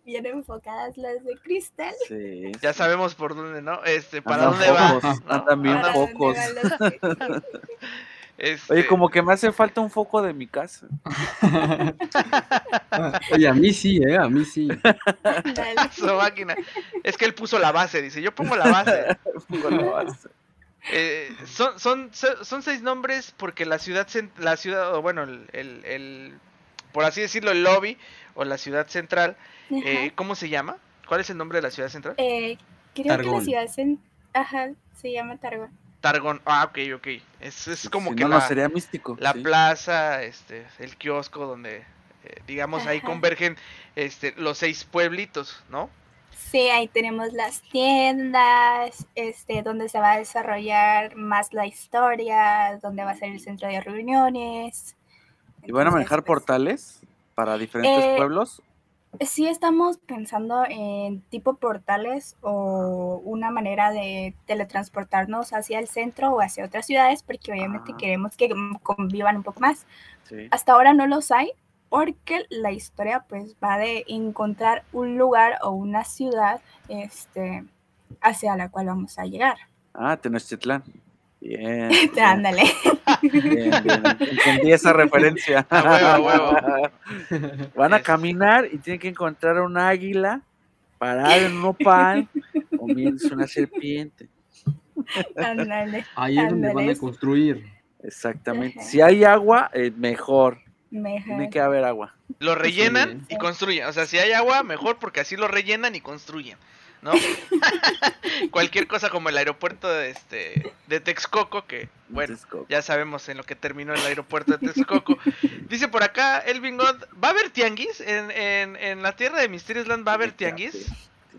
bien enfocadas las de Cristal. Sí. Ya sabemos por dónde, ¿no? Este, para Andan dónde va. focos, ¿no? andan bien Andan- ¿Para dónde focos. Los- este, Oye, como que me hace falta un foco de mi casa. Oye, a mí sí, ¿eh? A mí sí. Ándale. su máquina. Es que él puso la base, dice, yo pongo la base. Pongo la base. Eh, son, son, son seis nombres porque la ciudad, cen- la ciudad, o bueno, el, el, el- por así decirlo, el lobby o la ciudad central, eh. ¿cómo se llama? ¿Cuál es el nombre de la ciudad central? Eh, creo que la ciudad cen- Ajá, se llama Targón. Targón. Ah, ok, ok. Es, es como Si que no, la, no sería místico. la sí. plaza, este, el kiosco donde, eh, digamos, ahí convergen este, los seis pueblitos, ¿no? Sí, ahí tenemos las tiendas, este, donde se va a desarrollar más la historia, donde va a ser el centro de reuniones. ¿Y van a Entonces, manejar pues, portales para diferentes Eh, pueblos? Sí estamos pensando en tipo portales o una manera de teletransportarnos hacia el centro o hacia otras ciudades, porque obviamente Ah. queremos que convivan un poco más. Sí. Hasta ahora no los hay porque la historia pues va de encontrar un lugar o una ciudad este, hacia la cual vamos a llegar. Ah, Tenochtitlán. Bien. Ándale. bien, bien. Entendí esa referencia. A huevo, a Van a caminar y tienen que encontrar un águila parado en un nopal, comiéndose una serpiente. Ándale, Ahí es donde van a construir. Exactamente. Ajá. Si hay agua, eh, mejor. Tiene mejor. que haber agua. Lo rellenan Sí. y construyen. O sea, si hay agua, mejor porque así lo rellenan y construyen. ¿No? Cualquier cosa como el aeropuerto de, este, de Texcoco, que bueno, ya sabemos en lo que terminó el aeropuerto de Texcoco. Dice por acá Elvin God, ¿va a haber tianguis? ¿En, en, en la tierra de Mysterious Land va a haber tianguis?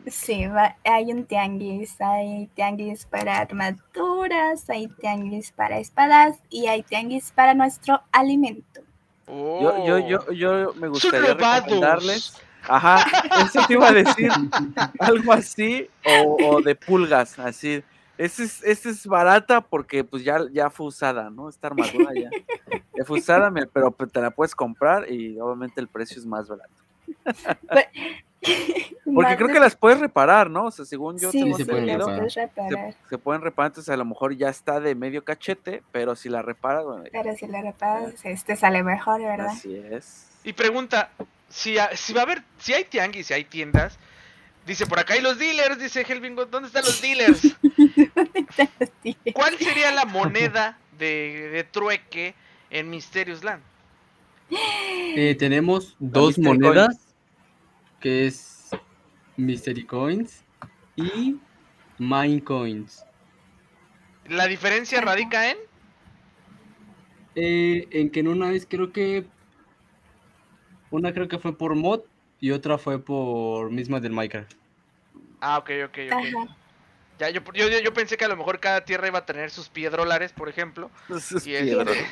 Sí, va- hay un tianguis, hay tianguis para armaduras, hay tianguis para espadas y hay tianguis para nuestro alimento. Yo, yo, yo, yo me gustaría recomendarles. Ajá, eso te iba a decir. Algo así, o, o de pulgas, así. Ese es, ese es barata porque pues ya, ya fue usada, ¿no? Esta armadura ya, ya fue usada, me- pero pues, te la puedes comprar y obviamente el precio es más barato. Porque creo que las puedes reparar, ¿no? O sea, según yo sí, tengo se pueden reparar. se, se pueden reparar, entonces a lo mejor ya está de medio cachete, pero si la reparas, bueno, Pero si la reparas, este sale mejor, ¿verdad? así es. Y pregunta, si, si va a haber, si hay tianguis, si hay tiendas, dice por acá hay los dealers, dice Helvin ¿dónde están los dealers? ¿Cuál sería la moneda de, de trueque en Mysterious Land? Eh, tenemos dos Mystery monedas, Coins. que es Mystery Coins y Mine Coins. La diferencia radica en Eh, en que en una vez creo que una creo que fue por mod y otra fue por misma del Minecraft. Ah, ok, ok, ok. Ajá. Ya, yo, yo, yo- yo pensé que a lo mejor cada tierra iba a tener sus piedrolares, por ejemplo. Y, este,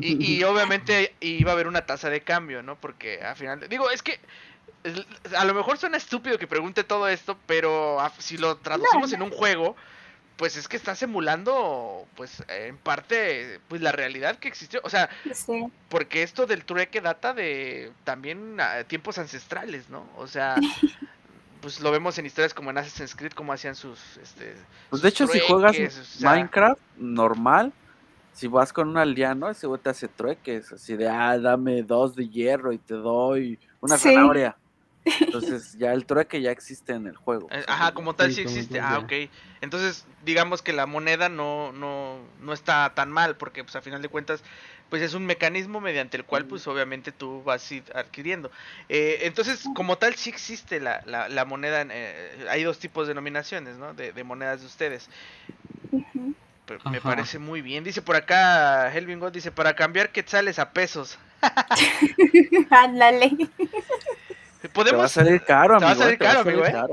y, y obviamente iba a haber una tasa de cambio, ¿no? Porque al final, de- digo, es que a lo mejor suena estúpido que pregunte todo esto, pero a- si lo traducimos en un juego, pues es que estás emulando, pues en parte, pues la realidad que existió. O sea, Sí, porque esto del trueque data de también ah, tiempos ancestrales, ¿no? O sea, pues lo vemos en historias como en Assassin's Creed, como hacían sus, este, Pues de hecho, si juegas trueques, o sea, Minecraft normal, si vas con un aldeano, ese güey te hace trueques, así de, ah, dame dos de hierro y te doy una Sí. zanahoria. Entonces, ya el trueque ya existe en el juego. Eh, Ajá, como tal Sí, existe. Ah, ok. Entonces, digamos que la moneda no, no, no está tan mal, porque pues a final de cuentas, pues es un mecanismo mediante el cual, pues obviamente tú vas a ir adquiriendo. Eh, entonces, como tal, sí existe la, la, la moneda. eh, hay dos tipos de denominaciones, ¿no? De, de monedas de ustedes. Pero me Ajá. parece muy bien. Dice por acá, Helvin God, dice, para cambiar quetzales a pesos. Ándale. Te va a Podemos, salir caro, te va a amigo. salir te va a caro, salir amigo, ¿eh? caro.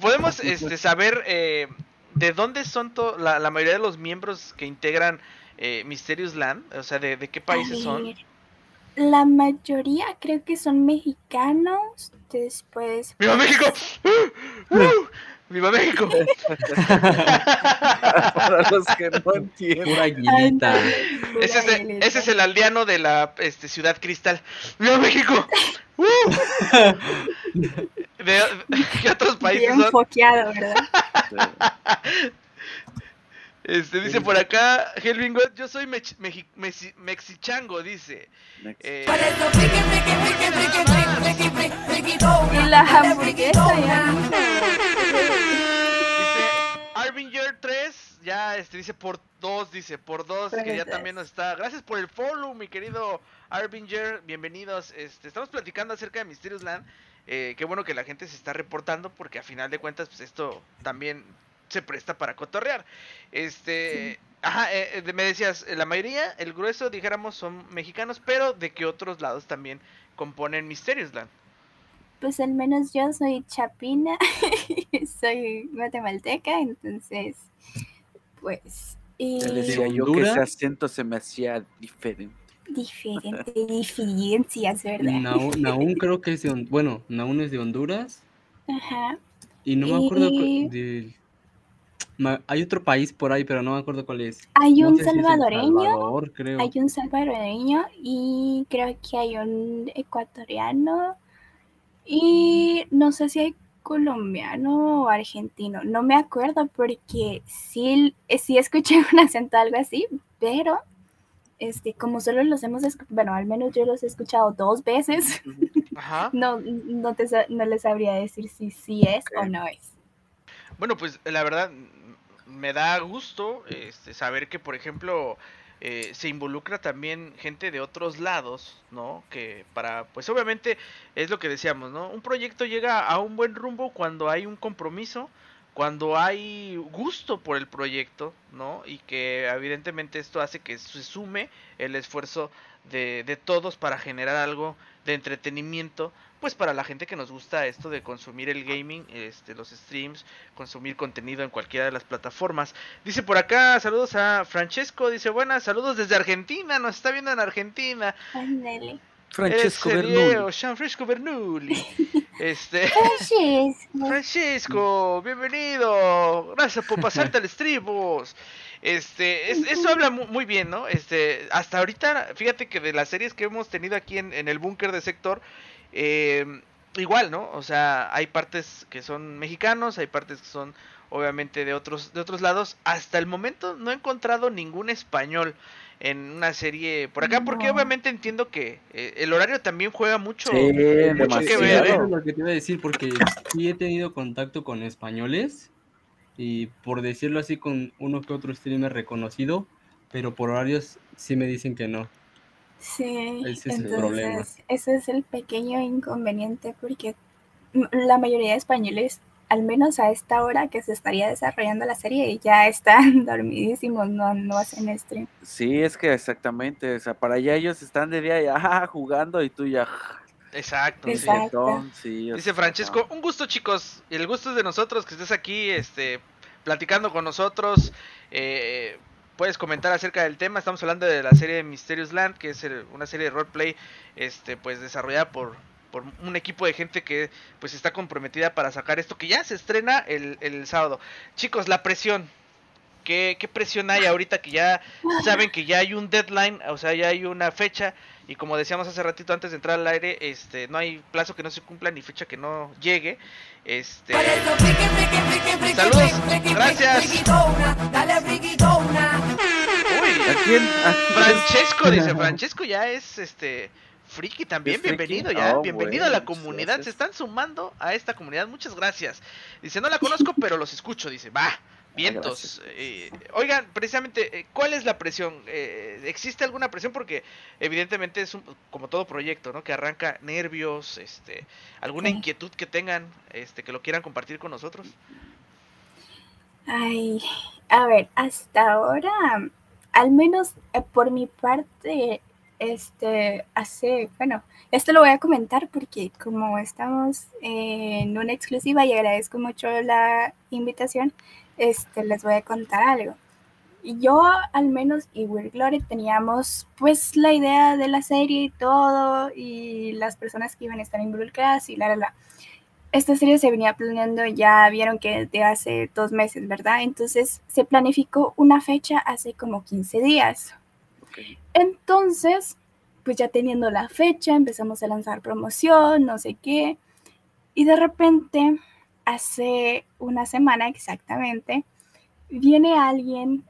podemos este, saber eh, de dónde son to- la, la mayoría de los miembros que integran eh, Mysterious Land, o sea, de, de qué países son. La mayoría creo que son mexicanos. Después. ¡Viva México! ¡Uh! ¡Uh! ¡Viva México! Para los que no entienden. Pura aguilita. ese, es el, ese es el aldeano de la este, ciudad cristal. ¡Viva México! ¡Uh! ¿De, ¿Qué otros países Bien son? foqueado, ¿verdad? Este, dice por acá, Helvin God, yo soy mech- mexi- mexi- mexichango, dice. Eh, Y la hamburguesa ya. Dice Arbinger 3, ya este dice por 2, dice por 2, Por que ya dos. también nos está. Gracias por el follow, mi querido Arbinger, bienvenidos. Este, estamos platicando acerca de Mysterious Land. Eh, qué bueno que la gente se está reportando porque a final de cuentas pues esto también se presta para cotorrear. Este, ajá, eh, eh, me decías, eh, la mayoría, el grueso dijéramos son mexicanos, pero de que otros lados también componen Mysterious Land. Pues al menos yo soy chapina, soy guatemalteca, entonces, pues, y Te decía yo que Honduras? ese acento se me hacía diferente. diferente diferencias, ¿verdad? Naún, Naún creo que es de Hon- bueno, Naún es de Honduras Ajá. y no me acuerdo cu- Y- de hay otro país por ahí, pero no me acuerdo cuál es. Hay No un sé si salvadoreño, Salvador, creo. hay un salvadoreño y creo que hay un ecuatoriano y no sé si hay colombiano o argentino, no me acuerdo porque sí, eh, sí escuché un acento algo así, pero este, como solo los hemos escuchado, bueno, al menos yo los he escuchado dos veces, Ajá. No, no, te, no les sabría decir si sí es o no es. Bueno, pues la verdad me da gusto este, saber que, por ejemplo, eh, se involucra también gente de otros lados, ¿no? Que para, pues obviamente es lo que decíamos, ¿no? Un proyecto llega a un buen rumbo cuando hay un compromiso, cuando hay gusto por el proyecto, ¿no? Y que evidentemente esto hace que se sume el esfuerzo de, de todos para generar algo de entretenimiento, pues para la gente que nos gusta esto de consumir el gaming, este, los streams, consumir contenido en cualquiera de las plataformas. Dice por acá, saludos a Francesco, dice buenas, saludos desde Argentina, nos está viendo en Argentina. Francesco. Diego, Gianfresco Bernoulli. Este, Francesco. Francisco, bienvenido. Gracias por pasarte al stream, vos. Este, es- eso habla mu- muy bien, ¿no? Este, hasta ahorita, fíjate que de las series que hemos tenido aquí en, en el búnker de sector, eh, igual, ¿no? O sea, hay partes que son mexicanos, hay partes que son obviamente de otros, de otros lados. Hasta el momento no he encontrado ningún español en una serie por acá, porque obviamente entiendo que eh, el horario también juega mucho. Sí, mucho que ver, ¿eh? Eso es lo que te iba a decir, porque sí he tenido contacto con españoles y por decirlo así con uno que otro streamer reconocido, pero por horarios sí me dicen que no. Sí, Ese es el problema. ese es el pequeño inconveniente porque la mayoría de españoles, al menos a esta hora que se estaría desarrollando la serie, ya están dormidísimos, no, no hacen stream. Sí, es que exactamente, o sea, para allá ellos están de día ya ah, jugando y tú ya Exacto. sí. Exacto. sí, Dice Francesco, un gusto chicos, y el gusto es de nosotros que estés aquí, este, platicando con nosotros, eh, puedes comentar acerca del tema, estamos hablando de la serie de Mysterious Land, que es el- una serie de roleplay, este, pues desarrollada por, por un equipo de gente que pues está comprometida para sacar esto, que ya se estrena el, el sábado. Chicos, la presión, ¿qué, qué presión hay ahorita que ya saben que ya hay un deadline, o sea, ya hay una fecha, y como decíamos hace ratito antes de entrar al aire, este, no hay plazo que no se cumpla ni fecha que no llegue. Este, saludos, gracias. Uy, ¿A quién? ¿A quién? Francesco dice, Francesco ya es este friki también, bienvenido ya, Oh, bienvenido a la muchas comunidad, se están sumando a esta comunidad, muchas gracias. Dice, no la conozco, pero los escucho, dice, va, vientos. Eh, oigan, precisamente, eh, ¿cuál es la presión? Eh, ¿Existe alguna presión? Porque evidentemente es un- como todo proyecto, ¿no? Que arranca nervios, este, alguna Sí. inquietud que tengan, este, que lo quieran compartir con nosotros. Ay, a ver, hasta ahora, al menos eh, por mi parte, este, hace, bueno, esto lo voy a comentar porque como estamos en una exclusiva y agradezco mucho la invitación, este, les voy a contar algo. Yo, al menos, y Will Glory teníamos pues la idea de la serie y todo, y las personas que iban a estar involucradas y la, la, la esta serie se venía planeando, ya vieron que de hace dos meses, ¿verdad? Entonces se planificó una fecha hace como 15 días. Entonces, pues ya teniendo la fecha, empezamos a lanzar promoción, no sé qué. Y de repente, hace una semana exactamente, viene alguien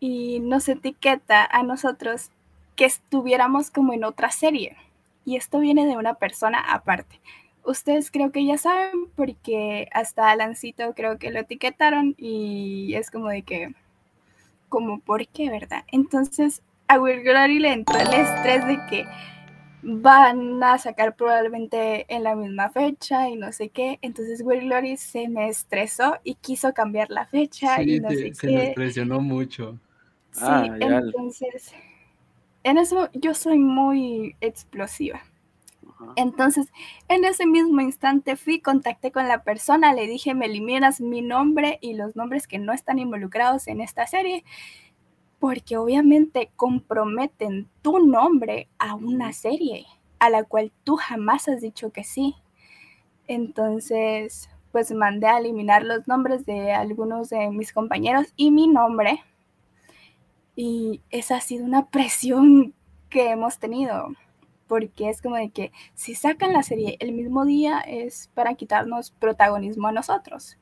y nos etiqueta a nosotros que estuviéramos como en otra serie. Y esto viene de una persona aparte ustedes creo que ya saben porque hasta Alancito creo que lo etiquetaron y es como de que, como por qué, ¿verdad? Entonces a Will Glory le entró el estrés de que van a sacar probablemente en la misma fecha y no sé qué. Entonces Will Glory se me estresó y quiso cambiar la fecha Sí, y no te- sé se qué. me presionó mucho. Sí, Ah, entonces, en eso yo soy muy explosiva. Ajá. Entonces, en ese mismo instante fui, contacté con la persona, le dije, me eliminas mi nombre y los nombres que no están involucrados en esta serie, porque obviamente comprometen tu nombre a una serie a la cual tú jamás has dicho que sí. Entonces, pues mandé a eliminar los nombres de algunos de mis compañeros y mi nombre. Y esa ha sido una presión que hemos tenido porque es como de que si sacan la serie el mismo día es para quitarnos protagonismo a nosotros.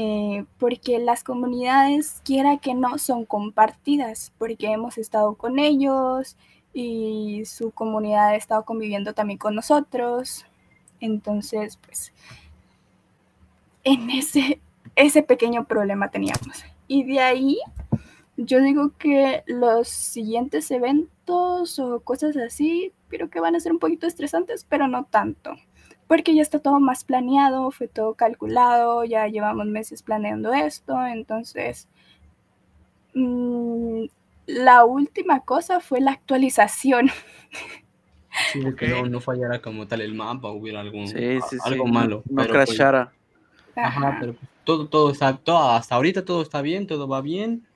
Eh, porque las comunidades, quiera que no, son compartidas, porque hemos estado con ellos, y su comunidad ha estado conviviendo también con nosotros. Entonces, pues, en ese, ese pequeño problema teníamos. Y de ahí, yo digo que los siguientes eventos o cosas así, creo que van a ser un poquito estresantes, pero no tanto. Porque ya está todo más planeado, fue todo calculado, ya llevamos meses planeando esto, entonces mm, la última cosa fue la actualización. Sí, de que no, no fallara como tal el mapa, hubiera algún, Sí, sí, a- algo sí, malo. No pero, pues, crashara. Ajá, Ajá. pero pues, todo, todo está, todo- hasta ahorita todo está bien, todo va bien.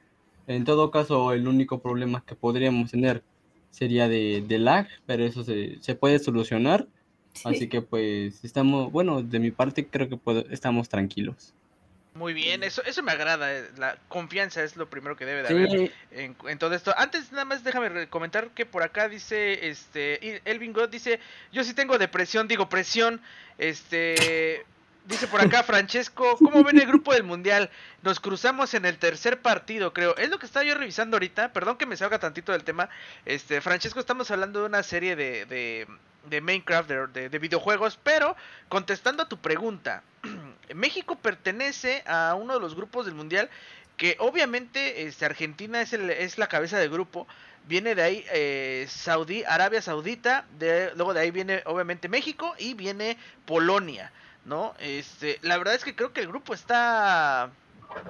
En todo caso, el único problema que podríamos tener sería de, de lag, pero eso se, se puede solucionar. Sí. Así que pues estamos, bueno, de mi parte creo que puedo- estamos tranquilos. Muy bien, eso, eso me agrada. eh, La confianza es lo primero que debe de haber. Sí, en, en todo esto. Antes nada más déjame comentar que por acá dice este Elvin God dice, "Yo sí tengo depresión, digo presión." Este dice por acá Francesco, ¿cómo ven el grupo del Mundial? Nos cruzamos en el tercer partido, creo. Es lo que estaba yo revisando ahorita. Perdón que me salga tantito del tema. Este, Francesco, estamos hablando de una serie de de, de Minecraft, de, de- de videojuegos, pero contestando a tu pregunta, México pertenece a uno de los grupos del Mundial que obviamente este, Argentina es, el, es la cabeza de grupo, viene de ahí eh, Saudí, Arabia Saudita, de, luego de ahí viene obviamente México y viene Polonia, ¿no? Este, la verdad es que creo que el grupo está pues,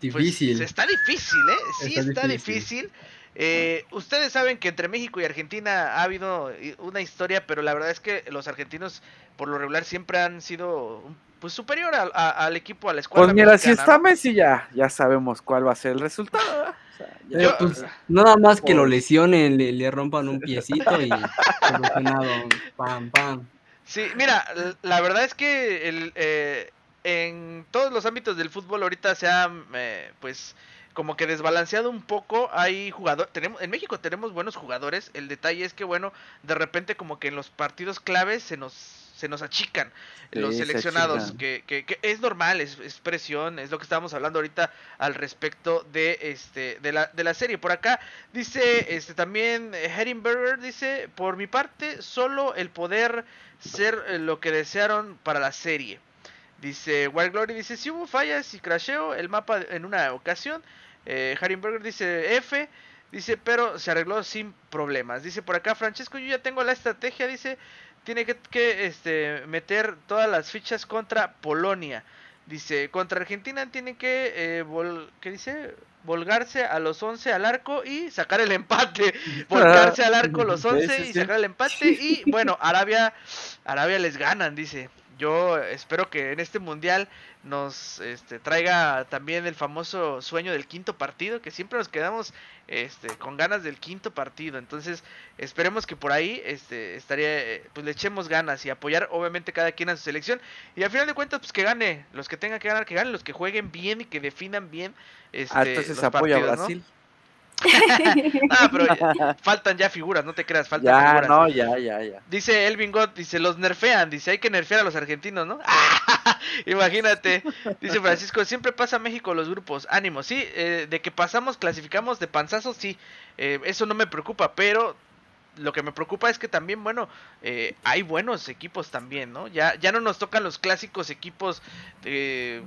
Difícil. está difícil, ¿eh? Sí está, Está difícil. difícil. Eh, ustedes saben que entre México y Argentina ha habido i- una historia, pero la verdad es que los argentinos por lo regular siempre han sido pues superior al- a- al equipo, a la escuadra Pues mira, si está ¿no? Messi ya, ya sabemos cuál va a ser el resultado. O sea, ya- Eh, Yo- pues, nada más que lo lesionen, le, le rompan un piecito y solucionado. Pam, pam. Sí, mira, la verdad es que el, eh, en todos los ámbitos del fútbol ahorita se ha, eh, pues, como que desbalanceado un poco. Hay jugadores, tenemos, en México tenemos buenos jugadores. El detalle es que, bueno, de repente como que en los partidos claves se nos, se nos achican los Sí, seleccionados, que, que, que es normal, es, es presión, es lo que estábamos hablando ahorita al respecto de este de la, de la serie. Por acá dice este también Herrenberger dice, por mi parte, solo el poder ser eh, lo que desearon para la serie. Dice Wild Glory dice, si hubo fallas y crasheo el mapa en una ocasión. Eh, Harrenberger dice F. Dice, pero se arregló sin problemas. Dice por acá, Francesco, yo ya tengo la estrategia. Dice, tiene que, que, este, meter todas las fichas contra Polonia. Dice, contra Argentina tiene que, eh, vol- ¿qué dice? Volgarse a los 11 al arco y sacar el empate. Volgarse al arco los Sí, 11 sí, y sacar el empate. Y bueno, Arabia, Arabia les ganan, dice. Yo espero que en este mundial nos este, traiga también el famoso sueño del quinto partido, que siempre nos quedamos este, con ganas del quinto partido. Entonces, esperemos que por ahí este, estaría, eh, pues le echemos ganas y apoyar obviamente cada quien a su selección. Y al final de cuentas, pues que gane, los que tengan que ganar, que ganen, los que jueguen bien y que definan bien. Este, Ah, entonces los apoya a ¿no? Ah, pero faltan ya figuras, no te creas, faltan Ya, figuras. no, ya, ya, ya. Dice Elvin Gott, dice, los nerfean, dice, hay que nerfear a los argentinos, ¿no? Imagínate, dice Francisco, siempre pasa México los grupos, ánimo, sí, eh, de que pasamos, clasificamos de panzazos, sí, eh, eso no me preocupa, pero lo que me preocupa es que también, bueno, eh, hay buenos equipos también, ¿no? Ya, ya no nos tocan los clásicos equipos, eh,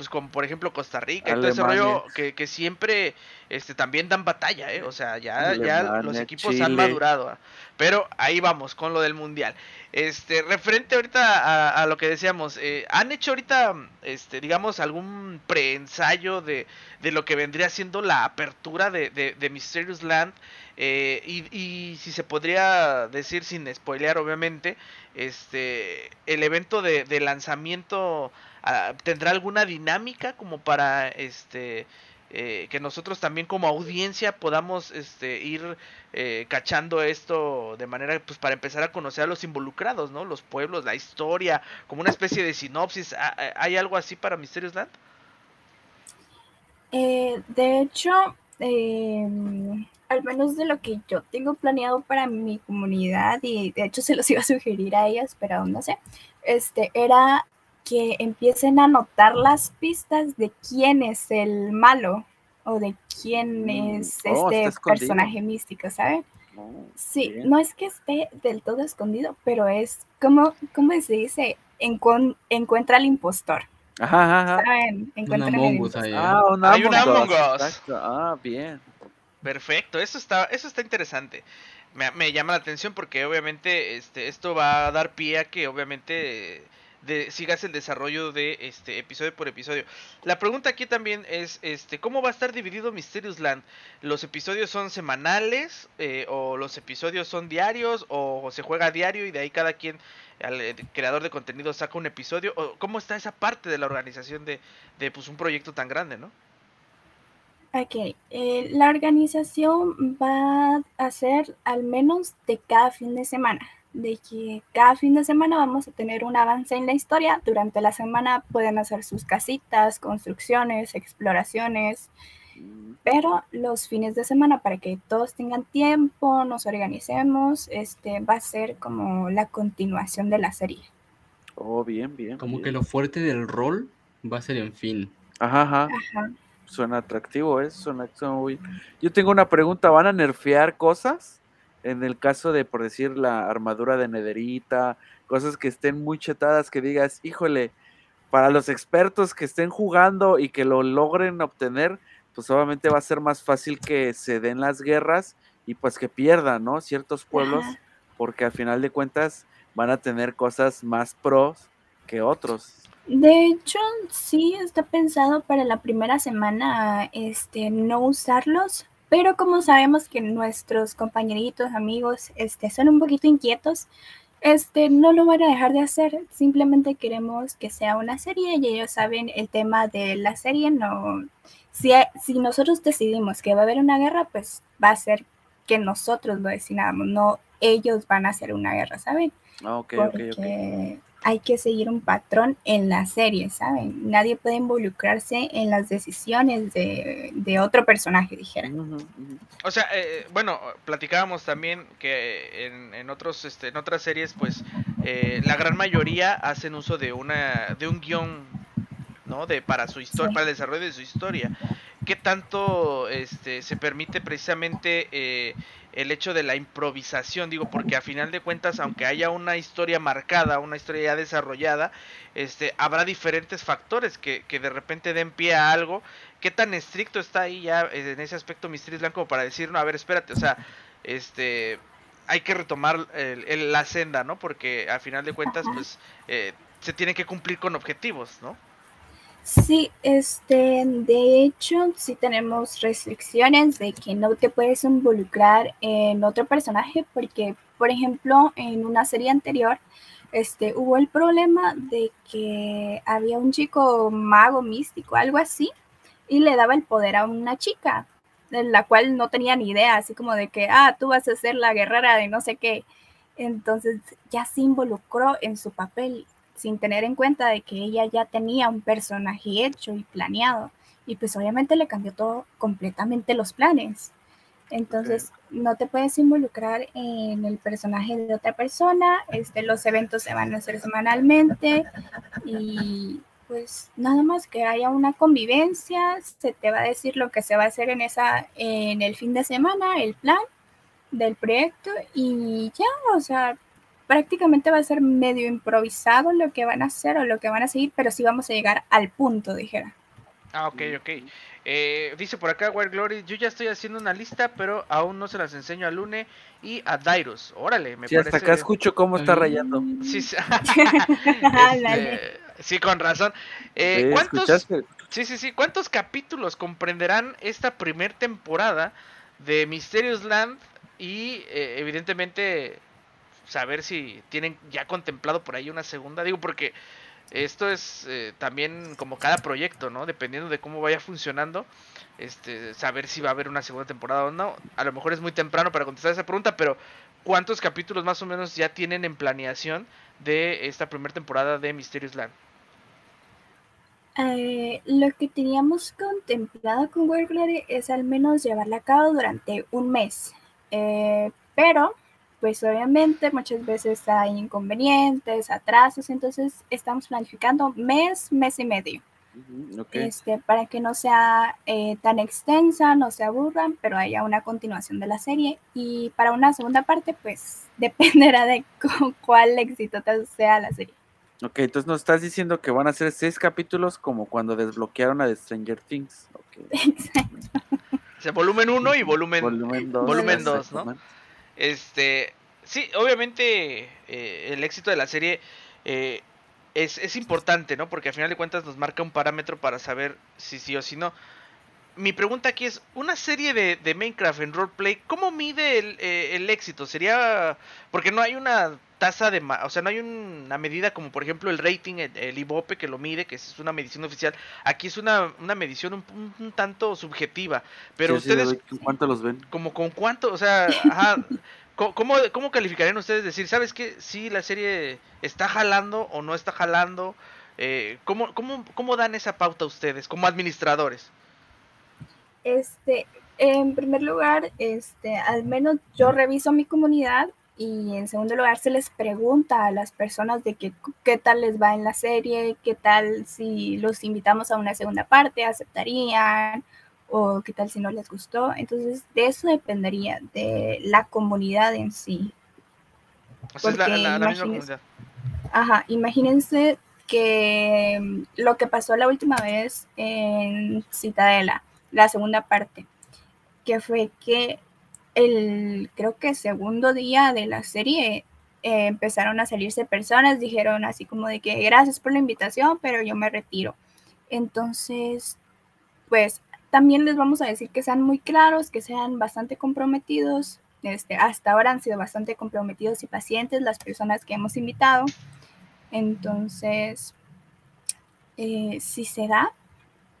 pues como por ejemplo Costa Rica y todo ese Alemania. rollo que, que siempre este, también dan batalla, ¿eh? O sea, ya, ya los equipos han madurado. ¿ah? Pero ahí vamos con lo del mundial. Este, referente ahorita a, a lo que decíamos, eh, ¿han hecho ahorita, este, digamos, algún preensayo de, de lo que vendría siendo la apertura de, de, de Mysterious Land? Eh, y, y si se podría decir sin spoilear, obviamente, este, el evento de, de lanzamiento tendrá alguna dinámica como para este eh, que nosotros también como audiencia podamos este ir eh, cachando esto de manera pues para empezar a conocer a los involucrados no los pueblos la historia como una especie de sinopsis. ¿Ha- ha- hay algo así para Mysterious Land Eh, de hecho, eh, al menos de lo que yo tengo planeado para mi comunidad, y de hecho se los iba a sugerir a ellas, pero aún no sé, este, era que empiecen a notar las pistas de quién es el malo o de quién Mm, es oh, este personaje místico, ¿sabe? Oh, Sí, bien. no es que esté del todo escondido, pero es como, ¿cómo se dice? Encon- encuentra al impostor. Ajá, ajá, ajá. ¿Saben? Un Encuentran al Among Us impostor. ahí. ¿eh? Ah, un Hay un Among Us. Ah, bien. Perfecto, eso está, eso está interesante. Me, me llama la atención porque obviamente este, esto va a dar pie a que obviamente eh, sigas el desarrollo de este episodio por episodio. La pregunta aquí también es, este, ¿cómo va a estar dividido Mysterious Land? ¿Los episodios son semanales eh, o los episodios son diarios o se juega a diario y de ahí cada quien, al eh, creador de contenido saca un episodio? ¿O ¿Cómo está esa parte de la organización de, de pues, un proyecto tan grande, no? Ok, eh, la organización va a ser al menos de cada fin de semana, de que cada fin de semana vamos a tener un avance en la historia. Durante la semana pueden hacer sus casitas, construcciones, exploraciones, pero los fines de semana para que todos tengan tiempo, nos organicemos, este va a ser como la continuación de la serie. Oh, bien, bien. Como bien. que lo fuerte del rol va a ser en fin. Ajá, ajá. Ajá. Suena atractivo, ¿eh? Suena, suena muy... Yo tengo una pregunta, ¿van a nerfear cosas? En el caso de, por decir, la armadura de Nederita, cosas que estén muy chetadas, que digas, híjole, para los expertos que estén jugando y que lo logren obtener, pues obviamente va a ser más fácil que se den las guerras y pues que pierdan, ¿no? Ciertos pueblos, Ajá. porque al final de cuentas van a tener cosas más pros que otros. De hecho, sí está pensado para la primera semana este, no usarlos, pero como sabemos que nuestros compañeritos, amigos, este, son un poquito inquietos, este, no lo van a dejar de hacer. Simplemente queremos que sea una serie y ellos saben el tema de la serie. No, si, si nosotros decidimos que va a haber una guerra, pues va a ser que nosotros lo decidamos, no ellos van a hacer una guerra, ¿saben? Ah, ok, ok, ok. Hay que seguir un patrón en la serie, ¿saben? Nadie puede involucrarse en las decisiones de, de otro personaje, dijera. Ujú, ujú. O sea, eh, bueno, platicábamos también que en, en otros, este, en otras series, pues, eh, la gran mayoría hacen uso de una, de un guion, ¿no? De para su historia, Sí. para el desarrollo de su historia. ¿Qué tanto, este, se permite precisamente eh, el hecho de la improvisación? Digo, porque a final de cuentas, aunque haya una historia marcada, una historia ya desarrollada, este, habrá diferentes factores que, que de repente den pie a algo qué tan estricto está ahí ya eh, en ese aspecto Mysteries Land como para decir, no, a ver, espérate, o sea, este, hay que retomar el- el- la senda, ¿no? Porque al final de cuentas, pues, eh, se tienen que cumplir con objetivos, ¿no? Sí, este, de hecho, sí tenemos restricciones de que no te puedes involucrar en otro personaje porque, por ejemplo, en una serie anterior, este, hubo el problema de que había un chico mago místico, algo así, y le daba el poder a una chica, de la cual no tenía ni idea, así como de que, ah, tú vas a ser la guerrera de no sé qué. Entonces ya se involucró en su papel sin tener en cuenta de que ella ya tenía un personaje hecho y planeado. Y pues obviamente le cambió todo completamente los planes. Entonces no te puedes involucrar en el personaje de otra persona. Este, los eventos se van a hacer semanalmente y pues nada más que haya una convivencia, se te va a decir lo que se va a hacer en esa en el fin de semana, el plan del proyecto y ya, o sea, prácticamente va a ser medio improvisado lo que van a hacer o lo que van a seguir, pero sí vamos a llegar al punto, dijera. Ah, ok, ok. Eh, dice por acá Wild Glory, yo ya estoy haciendo una lista, pero aún no se las enseño a Lune y a Dairos. Órale, me Sí, hasta parece... acá escucho cómo está rayando. Sí. Este, sí, con razón. Eh, Sí, ¿Cuántos, ¿Escuchaste? Sí, sí, sí. ¿Cuántos capítulos comprenderán esta primer temporada de Mysterious Land? Y eh, evidentemente saber si tienen ya contemplado por ahí una segunda. Digo, porque esto es eh, también como cada proyecto, ¿no? Dependiendo de cómo vaya funcionando, este, saber si va a haber una segunda temporada o no. A lo mejor es muy temprano para contestar esa pregunta, pero ¿cuántos capítulos más o menos ya tienen en planeación de esta primera temporada de Mysterious Land? Eh, lo que teníamos contemplado con World Glory es al menos llevarla a cabo durante un mes. Eh, pero, pues obviamente muchas veces hay inconvenientes, atrasos, entonces estamos planificando mes, mes y medio. Este, para que no sea eh, tan extensa, no se aburran, pero haya una continuación de la serie. Y para una segunda parte, pues dependerá de cu- cuál éxito sea la serie. Ok, entonces nos estás diciendo que van a ser seis capítulos como cuando desbloquearon a The Stranger Things. Ok. O sea, volumen 1 y volumen... Volumen 2. volumen dos, ¿no? Este, sí, obviamente eh, el éxito de la serie eh, es, es importante, ¿no? Porque al final de cuentas nos marca un parámetro para saber si sí o si no. Mi pregunta aquí es, una serie de, de Minecraft en roleplay, ¿cómo mide el, eh, el éxito? Sería, porque no hay una tasa de, ma- o sea, no hay una medida como por ejemplo el rating, el, el IBOPE que lo mide, que es una medición oficial. Aquí es una, una medición un, un- un tanto subjetiva, pero Sí, sí, ustedes doy- ¿Cuánto los ven? como con cuánto, o sea, ajá, ¿cómo, cómo calificarían ustedes decir, sabes qué, si la serie está jalando o no está jalando? Eh, ¿cómo, cómo, ¿Cómo dan esa pauta ustedes como administradores? Este, en primer lugar, este, al menos yo reviso mi comunidad y en segundo lugar se les pregunta a las personas de qué, qué tal les va en la serie, qué tal si los invitamos a una segunda parte, aceptarían o qué tal si no les gustó. Entonces, de eso dependería, de la comunidad en sí. Sea, es la, Porque la- la misma comunidad. Ajá, imagínense que mm, lo que pasó la última vez en Citadela, la segunda parte, que fue que el, creo que segundo día de la serie eh, empezaron a salirse personas, dijeron así como de que gracias por la invitación, pero yo me retiro. Entonces, pues también les vamos a decir que sean muy claros, que sean bastante comprometidos. Este, hasta ahora han sido bastante comprometidos y pacientes las personas que hemos invitado. Entonces, eh, si se da,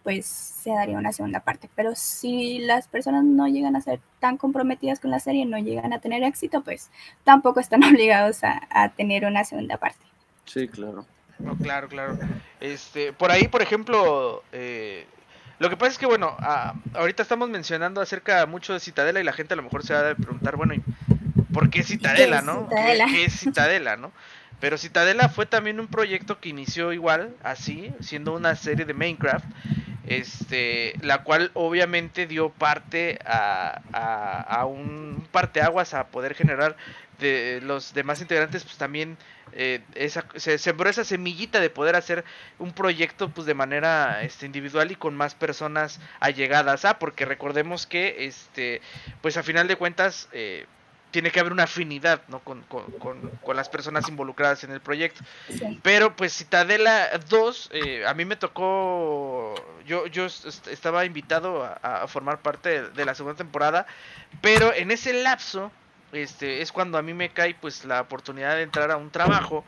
pues se daría una segunda parte. Pero si las personas no llegan a ser tan comprometidas con la serie, no llegan a tener éxito, pues tampoco están obligados a, a tener una segunda parte. Sí, claro. No, claro, claro. Este, por ahí, por ejemplo, eh, lo que pasa es que, bueno, a- ahorita estamos mencionando acerca mucho de Citadela y la gente a lo mejor se va a preguntar, bueno, ¿y ¿por qué Citadela, es no? ¿Qué- Citadela? ¿Qué, es Citadela, no? Pero Citadela fue también un proyecto que inició igual, así, siendo una serie de Minecraft, este, la cual obviamente dio parte a, a, a un parteaguas a poder generar de los demás integrantes, pues también eh, esa, se sembró esa semillita de poder hacer un proyecto pues de manera este, individual y con más personas allegadas. Ah porque recordemos que este pues a final de cuentas eh, tiene que haber una afinidad ¿no? con, con, con, con las personas involucradas en el proyecto Sí. pero pues Citadela 2, eh, a mí me tocó, yo, yo est- estaba invitado a, a formar parte de, de la segunda temporada, pero en ese lapso, este, es cuando a mí me cae pues la oportunidad de entrar a un trabajo,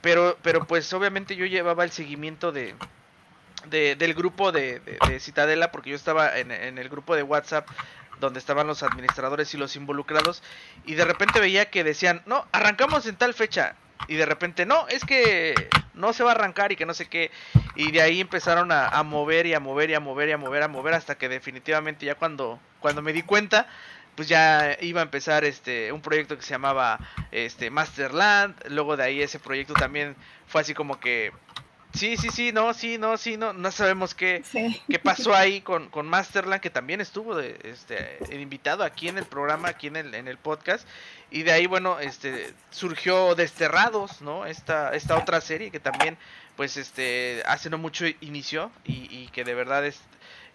pero, pero pues obviamente yo llevaba el seguimiento de, de- del grupo de, de- de Citadela, porque yo estaba en, en el grupo de WhatsApp donde estaban los administradores y los involucrados, y de repente veía que decían, no, arrancamos en tal fecha, y de repente, no, es que no se va a arrancar y que no sé qué, y de ahí empezaron a, mover y a mover y a mover y a mover, a mover, hasta que definitivamente ya cuando, cuando me di cuenta, pues ya iba a empezar este un proyecto que se llamaba este Masterland, luego de ahí ese proyecto también fue así como que sí, sí, sí, no, sí, no, sí, no, no sabemos qué, Sí. qué pasó ahí con, con Masterland, que también estuvo de, este, invitado aquí en el programa, aquí en el, en el podcast. Y de ahí, bueno, este surgió Desterrados, ¿no? Esta, esta otra serie que también, pues, este, hace no mucho inició y, y que de verdad es...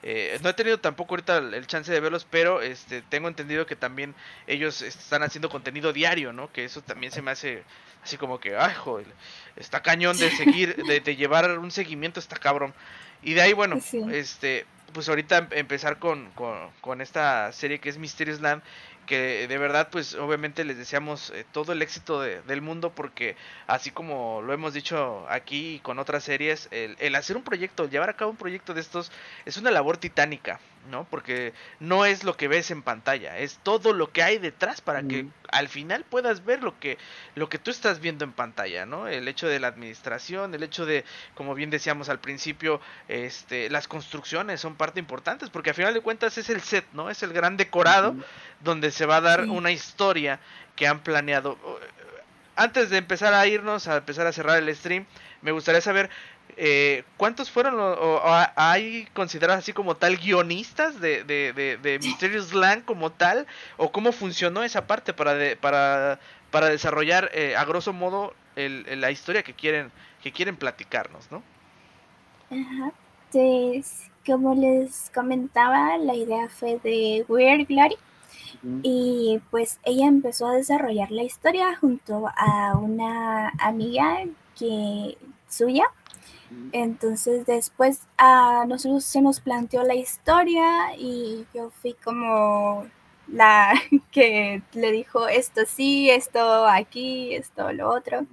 eh, no he tenido tampoco ahorita el, el chance de verlos, pero este tengo entendido que también ellos están haciendo contenido diario, ¿no? Que eso también se me hace así como que, ay, joder, está cañón de seguir, de, de llevar un seguimiento, está cabrón. Y de ahí, bueno, Sí. este, pues ahorita em- empezar con, con, con esta serie que es Mysterious Land, que de verdad, pues obviamente les deseamos eh, todo el éxito de- del mundo, porque así como lo hemos dicho aquí y con otras series, el, el hacer un proyecto, llevar a cabo un proyecto de estos, es una labor titánica, ¿no? Porque no es lo que ves en pantalla, es todo lo que hay detrás para que al final puedas ver lo que, lo que tú estás viendo en pantalla, ¿no? El hecho de la administración, el hecho de, como bien decíamos al principio, este, las construcciones son parte importantes, porque al final de cuentas es el set, ¿no? Es el gran decorado donde se va a dar Sí. una historia que han planeado. Antes de empezar a irnos, a empezar a cerrar el stream, me gustaría saber eh, ¿cuántos fueron o, hay considerados así como tal guionistas de, de, de, de Mysterious Land como tal? ¿O cómo funcionó esa parte para, de- para, para desarrollar eh, a grosso modo el- el- la historia que quieren, que quieren platicarnos, ¿no? Ajá. Entonces, como les comentaba, la idea fue de Weird Glory y pues ella empezó a desarrollar la historia junto a una amiga que suya. Entonces después a nosotros se nos planteó la historia y yo fui como la que le dijo esto sí, esto aquí, esto lo otro.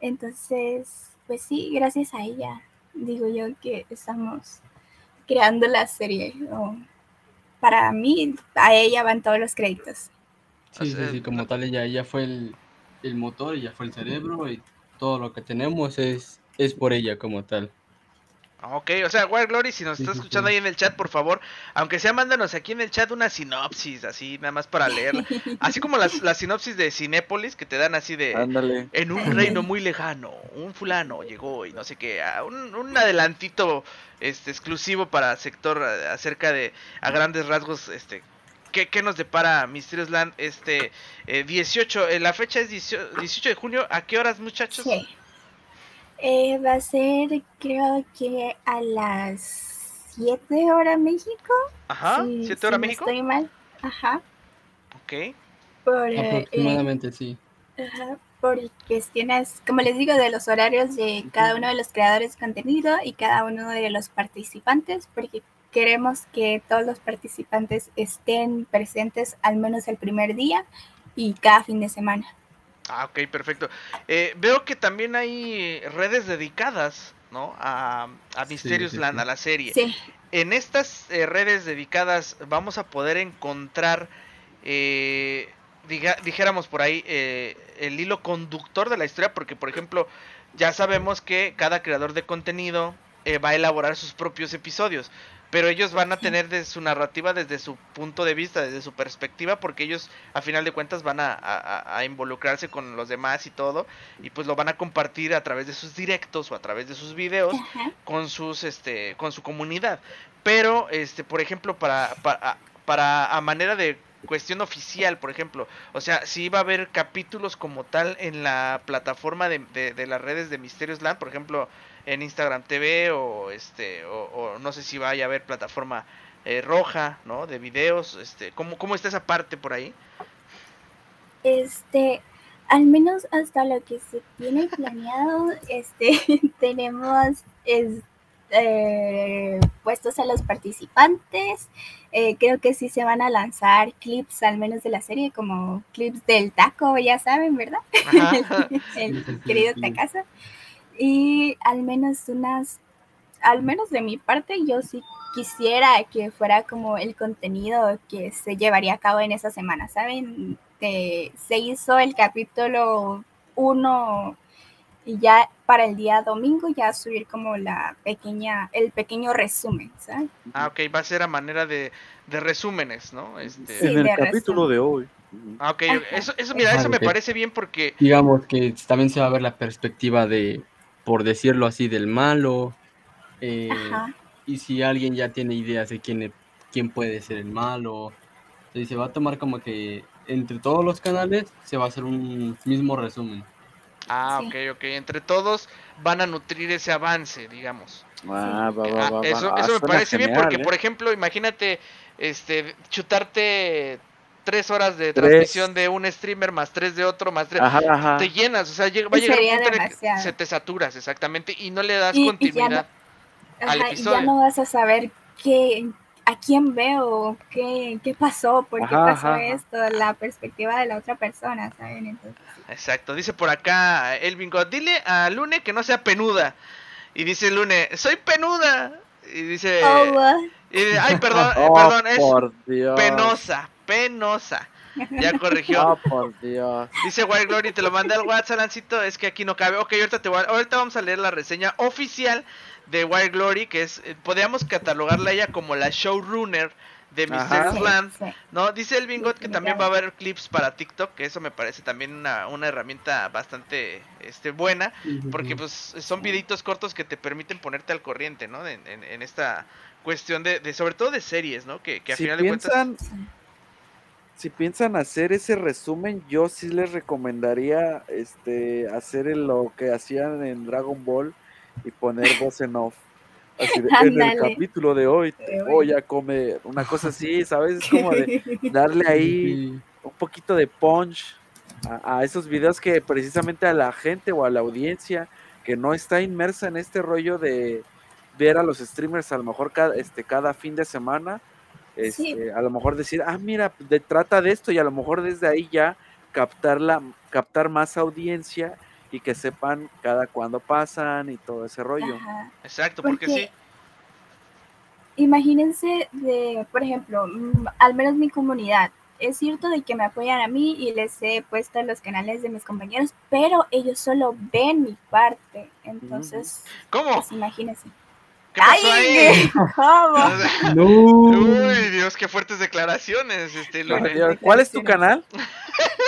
Entonces, pues sí, gracias a ella, digo yo que estamos creando la serie. o para mí, a ella van todos los créditos. Sí, sí, sí, como tal, ella, ella fue el, el motor, ella fue el cerebro y todo lo que tenemos es, es por ella como tal. Ah, Ok, o sea, Wild Glory, si nos Sí, está sí, escuchando sí. ahí en el chat, por favor, aunque sea, mándanos aquí en el chat una sinopsis, así, nada más para leerla. Así como las, las sinopsis de Cinépolis, que te dan así de... Ándale. En un reino muy lejano, un fulano llegó y no sé qué, un, un adelantito este exclusivo para sector eh, acerca de a grandes rasgos este qué, qué nos depara Mysterious Land este eh, 18, eh, la fecha es 18, 18 de junio, ¿a qué horas muchachos? Sí. Eh, va a ser, creo que a las 7 horas México. Ajá, si- 7 si horas no México. Estoy mal. Ajá. Ok. Por, eh, Aproximadamente, sí. Ajá, por cuestiones, como les digo, de los horarios de cada uno de los creadores de contenido y cada uno de los participantes, porque queremos que todos los participantes estén presentes al menos el primer día y cada fin de semana. Ah, ok, perfecto. Eh, veo que también hay redes dedicadas, ¿no? A, a Mysterious sí, Land, sí. a la serie. Sí, en estas eh, redes dedicadas vamos a poder encontrar, eh, diga- dijéramos por ahí, eh, el hilo conductor de la historia, porque por ejemplo, ya sabemos que cada creador de contenido eh, va a elaborar sus propios episodios, pero ellos van a tener de su narrativa desde su punto de vista, desde su perspectiva, porque ellos a final de cuentas van a, a- a involucrarse con los demás y todo, y pues lo van a compartir a través de sus directos o a través de sus videos ajá, con sus este con su comunidad. Pero este por ejemplo para para, para a manera de cuestión oficial por ejemplo. O sea si va a haber capítulos como tal en la plataforma de, de, las redes de Misterios Land por ejemplo en Instagram TV o este o, no sé si vaya a haber plataforma eh, roja no de videos este cómo cómo está esa parte por ahí este, al menos hasta lo que se tiene planeado, este, tenemos es- eh, puestos a los participantes. Eh, creo que sí se van a lanzar clips, al menos de la serie, como clips del taco, ya saben, ¿verdad? El querido. Tacazo. Y al menos unas, al menos de mi parte, yo sí quisiera que fuera como el contenido que se llevaría a cabo en esa semana, ¿saben? Eh, se hizo el capítulo 1 y ya para el día domingo ya subir como la pequeña, el pequeño resumen, ¿sabes? ah ok va a ser a manera de, de resúmenes no este Sí, en el de capítulo resumen. de hoy. ah, ok Ajá. eso eso mira Ajá, eso me parece bien porque Digamos que también se va a ver la perspectiva de, por decirlo así, del malo. eh, Ajá. y si alguien ya tiene ideas de quién, e- quién puede ser el malo. y se va a tomar como que entre todos los canales se va a hacer un mismo resumen. Ah, Sí. ok, ok. Entre todos van a nutrir ese avance, digamos. Ah, va, Ah, va, va, eso Ah, eso me parece bien porque, ¿eh? por ejemplo, imagínate este, chutarte tres horas de Tres. transmisión de un streamer más tres de otro más tres. Ajá, ajá. Te llenas, o sea, llega- va a llegar un punto que se te saturas, exactamente, y no le das Y- y ya continuidad. al Ajá, y ya episodio. no vas a saber qué, a quién veo, qué, qué pasó, por qué Ajá, pasó ajá, esto, la perspectiva de la otra persona, ¿saben? Entonces, Exacto, dice por acá Elvin God, dile a Lune que no sea penuda. Y dice Lune, soy penuda. Y dice, oh, y dice, ay, perdón, eh, Oh, perdón, es por Dios. penosa, penosa. Ya corrigió. Oh, por Dios. Dice Wild Glory, te lo mandé al WhatsApp, Lancito, es que aquí no cabe. Ok, ahorita, te voy a- ahorita vamos a leer la reseña oficial de Wild Glory, que es, eh, podríamos catalogarla ella como la showrunner de Mr. Ajá. Sí, Slam. sí. No, dice el Bingot que también va a haber clips para TikTok, que eso me parece también una, una herramienta bastante este, buena, porque pues son videitos cortos que te permiten ponerte al corriente, ¿no? En, en- en esta cuestión de, de- sobre todo de series, ¿no? Que, que a si final de cuentas... piensan, si piensan hacer ese resumen, yo sí les recomendaría este hacer lo que hacían en Dragon Ball y poner voz en off. Así de, en el capítulo de hoy te voy a comer. Una cosa así, ¿sabes? Es como de darle ahí un poquito de punch a, a esos videos que precisamente a la gente o a la audiencia que no está inmersa en este rollo de ver a los streamers a lo mejor cada, este, cada fin de semana, Sí. este, a lo mejor decir, ah, mira, de, trata de esto y a lo mejor desde ahí ya captar, la, captar más audiencia y que sepan cada cuándo pasan y todo ese rollo. Ajá. Exacto, porque, Porque- sí. Imagínense de, por ejemplo, mm, al menos mi comunidad. Es cierto de que me apoyan a mí y les he puesto los canales de mis compañeros, pero ellos solo ven mi parte. Entonces, ¿Cómo? pues imagínense. ¿Qué pasó ahí? ¿Cómo? No. Uy, Dios, qué fuertes declaraciones, este ¿Cuál es tu canal?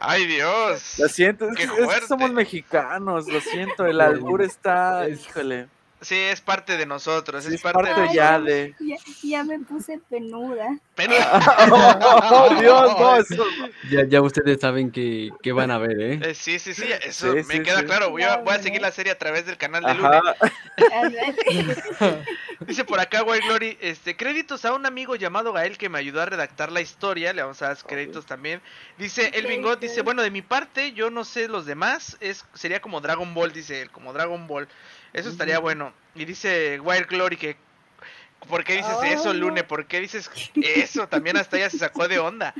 Ay, Dios. Lo siento, es, que- es que somos mexicanos, lo siento, el albur está, Es- híjole, Sí, es parte de nosotros, sí, es parte, parte de... ya de... ya, ya me puse penuda. Pero- Oh, Dios, no, eso- Ya, ya ustedes saben que, que van a ver, ¿eh? Eh, sí, sí, sí, eso Sí, me sí, queda sí. claro. Voy a, No, voy a seguir la serie a través del canal de Ándale. Dice por acá, White Glory, este, créditos a un amigo llamado Gael que me ayudó a redactar la historia. Le vamos a dar créditos también. Dice el Bingot, dice, bueno, de mi parte, yo no sé los demás. Es, sería como Dragon Ball, dice él, como Dragon Ball. Eso estaría bueno. Y dice Wild Glory que. ¿Por qué dices eso. Lune? ¿Por qué dices eso? También hasta ella se sacó de onda.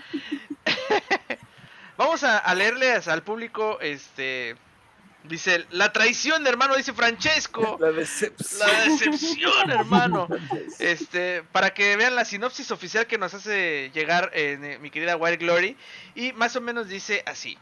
Vamos a, a leerles al público, este. Dice, la traición, hermano, dice Francesco. la decepción. La decepción, hermano. Este, para que vean la sinopsis oficial que nos hace llegar eh, mi querida Wild Glory. Y más o menos dice así.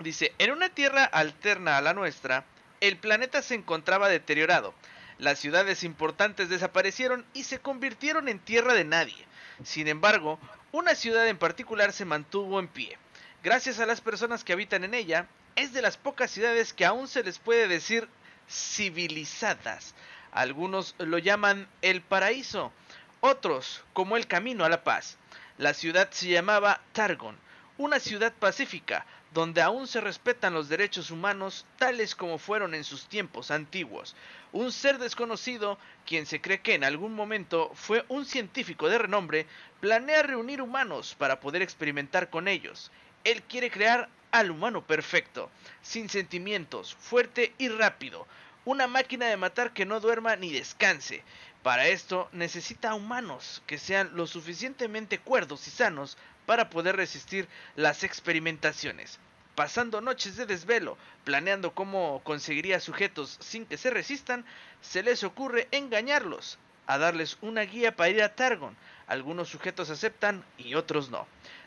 Dice, en una tierra alterna a la nuestra, el planeta se encontraba deteriorado. Las ciudades importantes desaparecieron y se convirtieron en tierra de nadie. Sin embargo, una ciudad en particular se mantuvo en pie. Gracias a las personas que habitan en ella, es de las pocas ciudades que aún se les puede decir civilizadas. Algunos lo llaman el paraíso, otros como el camino a la paz. La ciudad se llamaba Targon, una ciudad pacífica, donde aún se respetan los derechos humanos tales como fueron en sus tiempos antiguos. Un ser desconocido, quien se cree que en algún momento fue un científico de renombre, planea reunir humanos para poder experimentar con ellos. Él quiere crear al humano perfecto, sin sentimientos, fuerte y rápido, una máquina de matar que no duerma ni descanse. Para esto necesita humanos que sean lo suficientemente cuerdos y sanos para poder resistir las experimentaciones. Pasando noches de desvelo, planeando cómo conseguiría sujetos sin que se resistan, se les ocurre engañarlos, a darles una guía para ir a Targon. Algunos sujetos aceptan y otros no.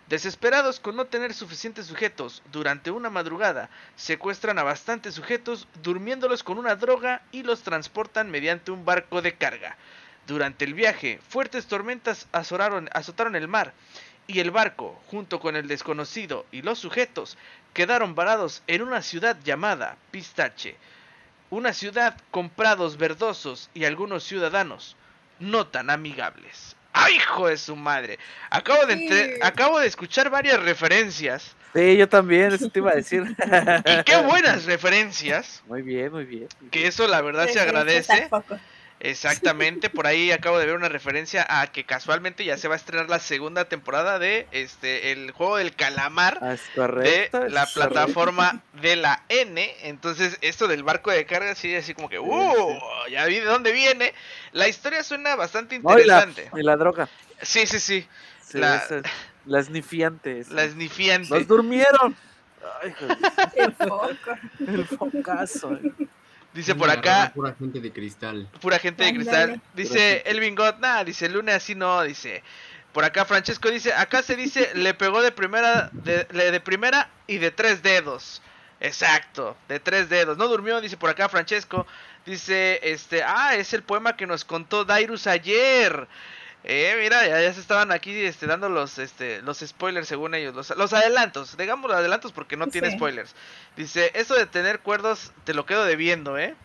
Desesperados con no tener suficientes sujetos, durante una madrugada secuestran a bastantes sujetos durmiéndolos con una droga y los transportan mediante un barco de carga. Durante el viaje, fuertes tormentas azotaron el mar y el barco, junto con el desconocido y los sujetos, quedaron varados en una ciudad llamada Pistache. Una ciudad con prados verdosos y algunos ciudadanos no tan amigables. ¡Ay, hijo de su madre! Acabo de, entre- acabo de escuchar varias referencias. Sí, yo también, eso te iba a decir. Y qué buenas referencias. Muy bien, muy bien. Que eso la verdad se agradece. tampoco. Exactamente, por ahí acabo de ver una referencia a que casualmente ya se va a estrenar la segunda temporada de este el juego del calamar Ah, es de es la correcto. plataforma de la N. Entonces, esto del barco de carga sí así como que, uh, ya vi de dónde viene. La historia suena bastante No, y la, interesante. y la droga. Sí, sí, sí. Sí, La- esa- la esnifiante. La esnifiante. Nos durmieron. Ay, El foco. el focazo. eh. Dice por acá, Pura gente de cristal. pura gente de cristal. Dice Elvin God, nada, dice Lune así no, dice. Por acá Francesco dice, acá se dice, le pegó de primera, de, le- de primera y de tres dedos. Exacto, de tres dedos. No durmió, dice por acá Francesco. Dice, este, ah, es el poema que nos contó Dairus ayer. Eh, mira, ya, se estaban aquí este, dando los, este, los spoilers según ellos, los, los adelantos, digamos los adelantos porque no tiene spoilers. Dice, eso de tener cuerdos te lo quedo debiendo, ¿eh?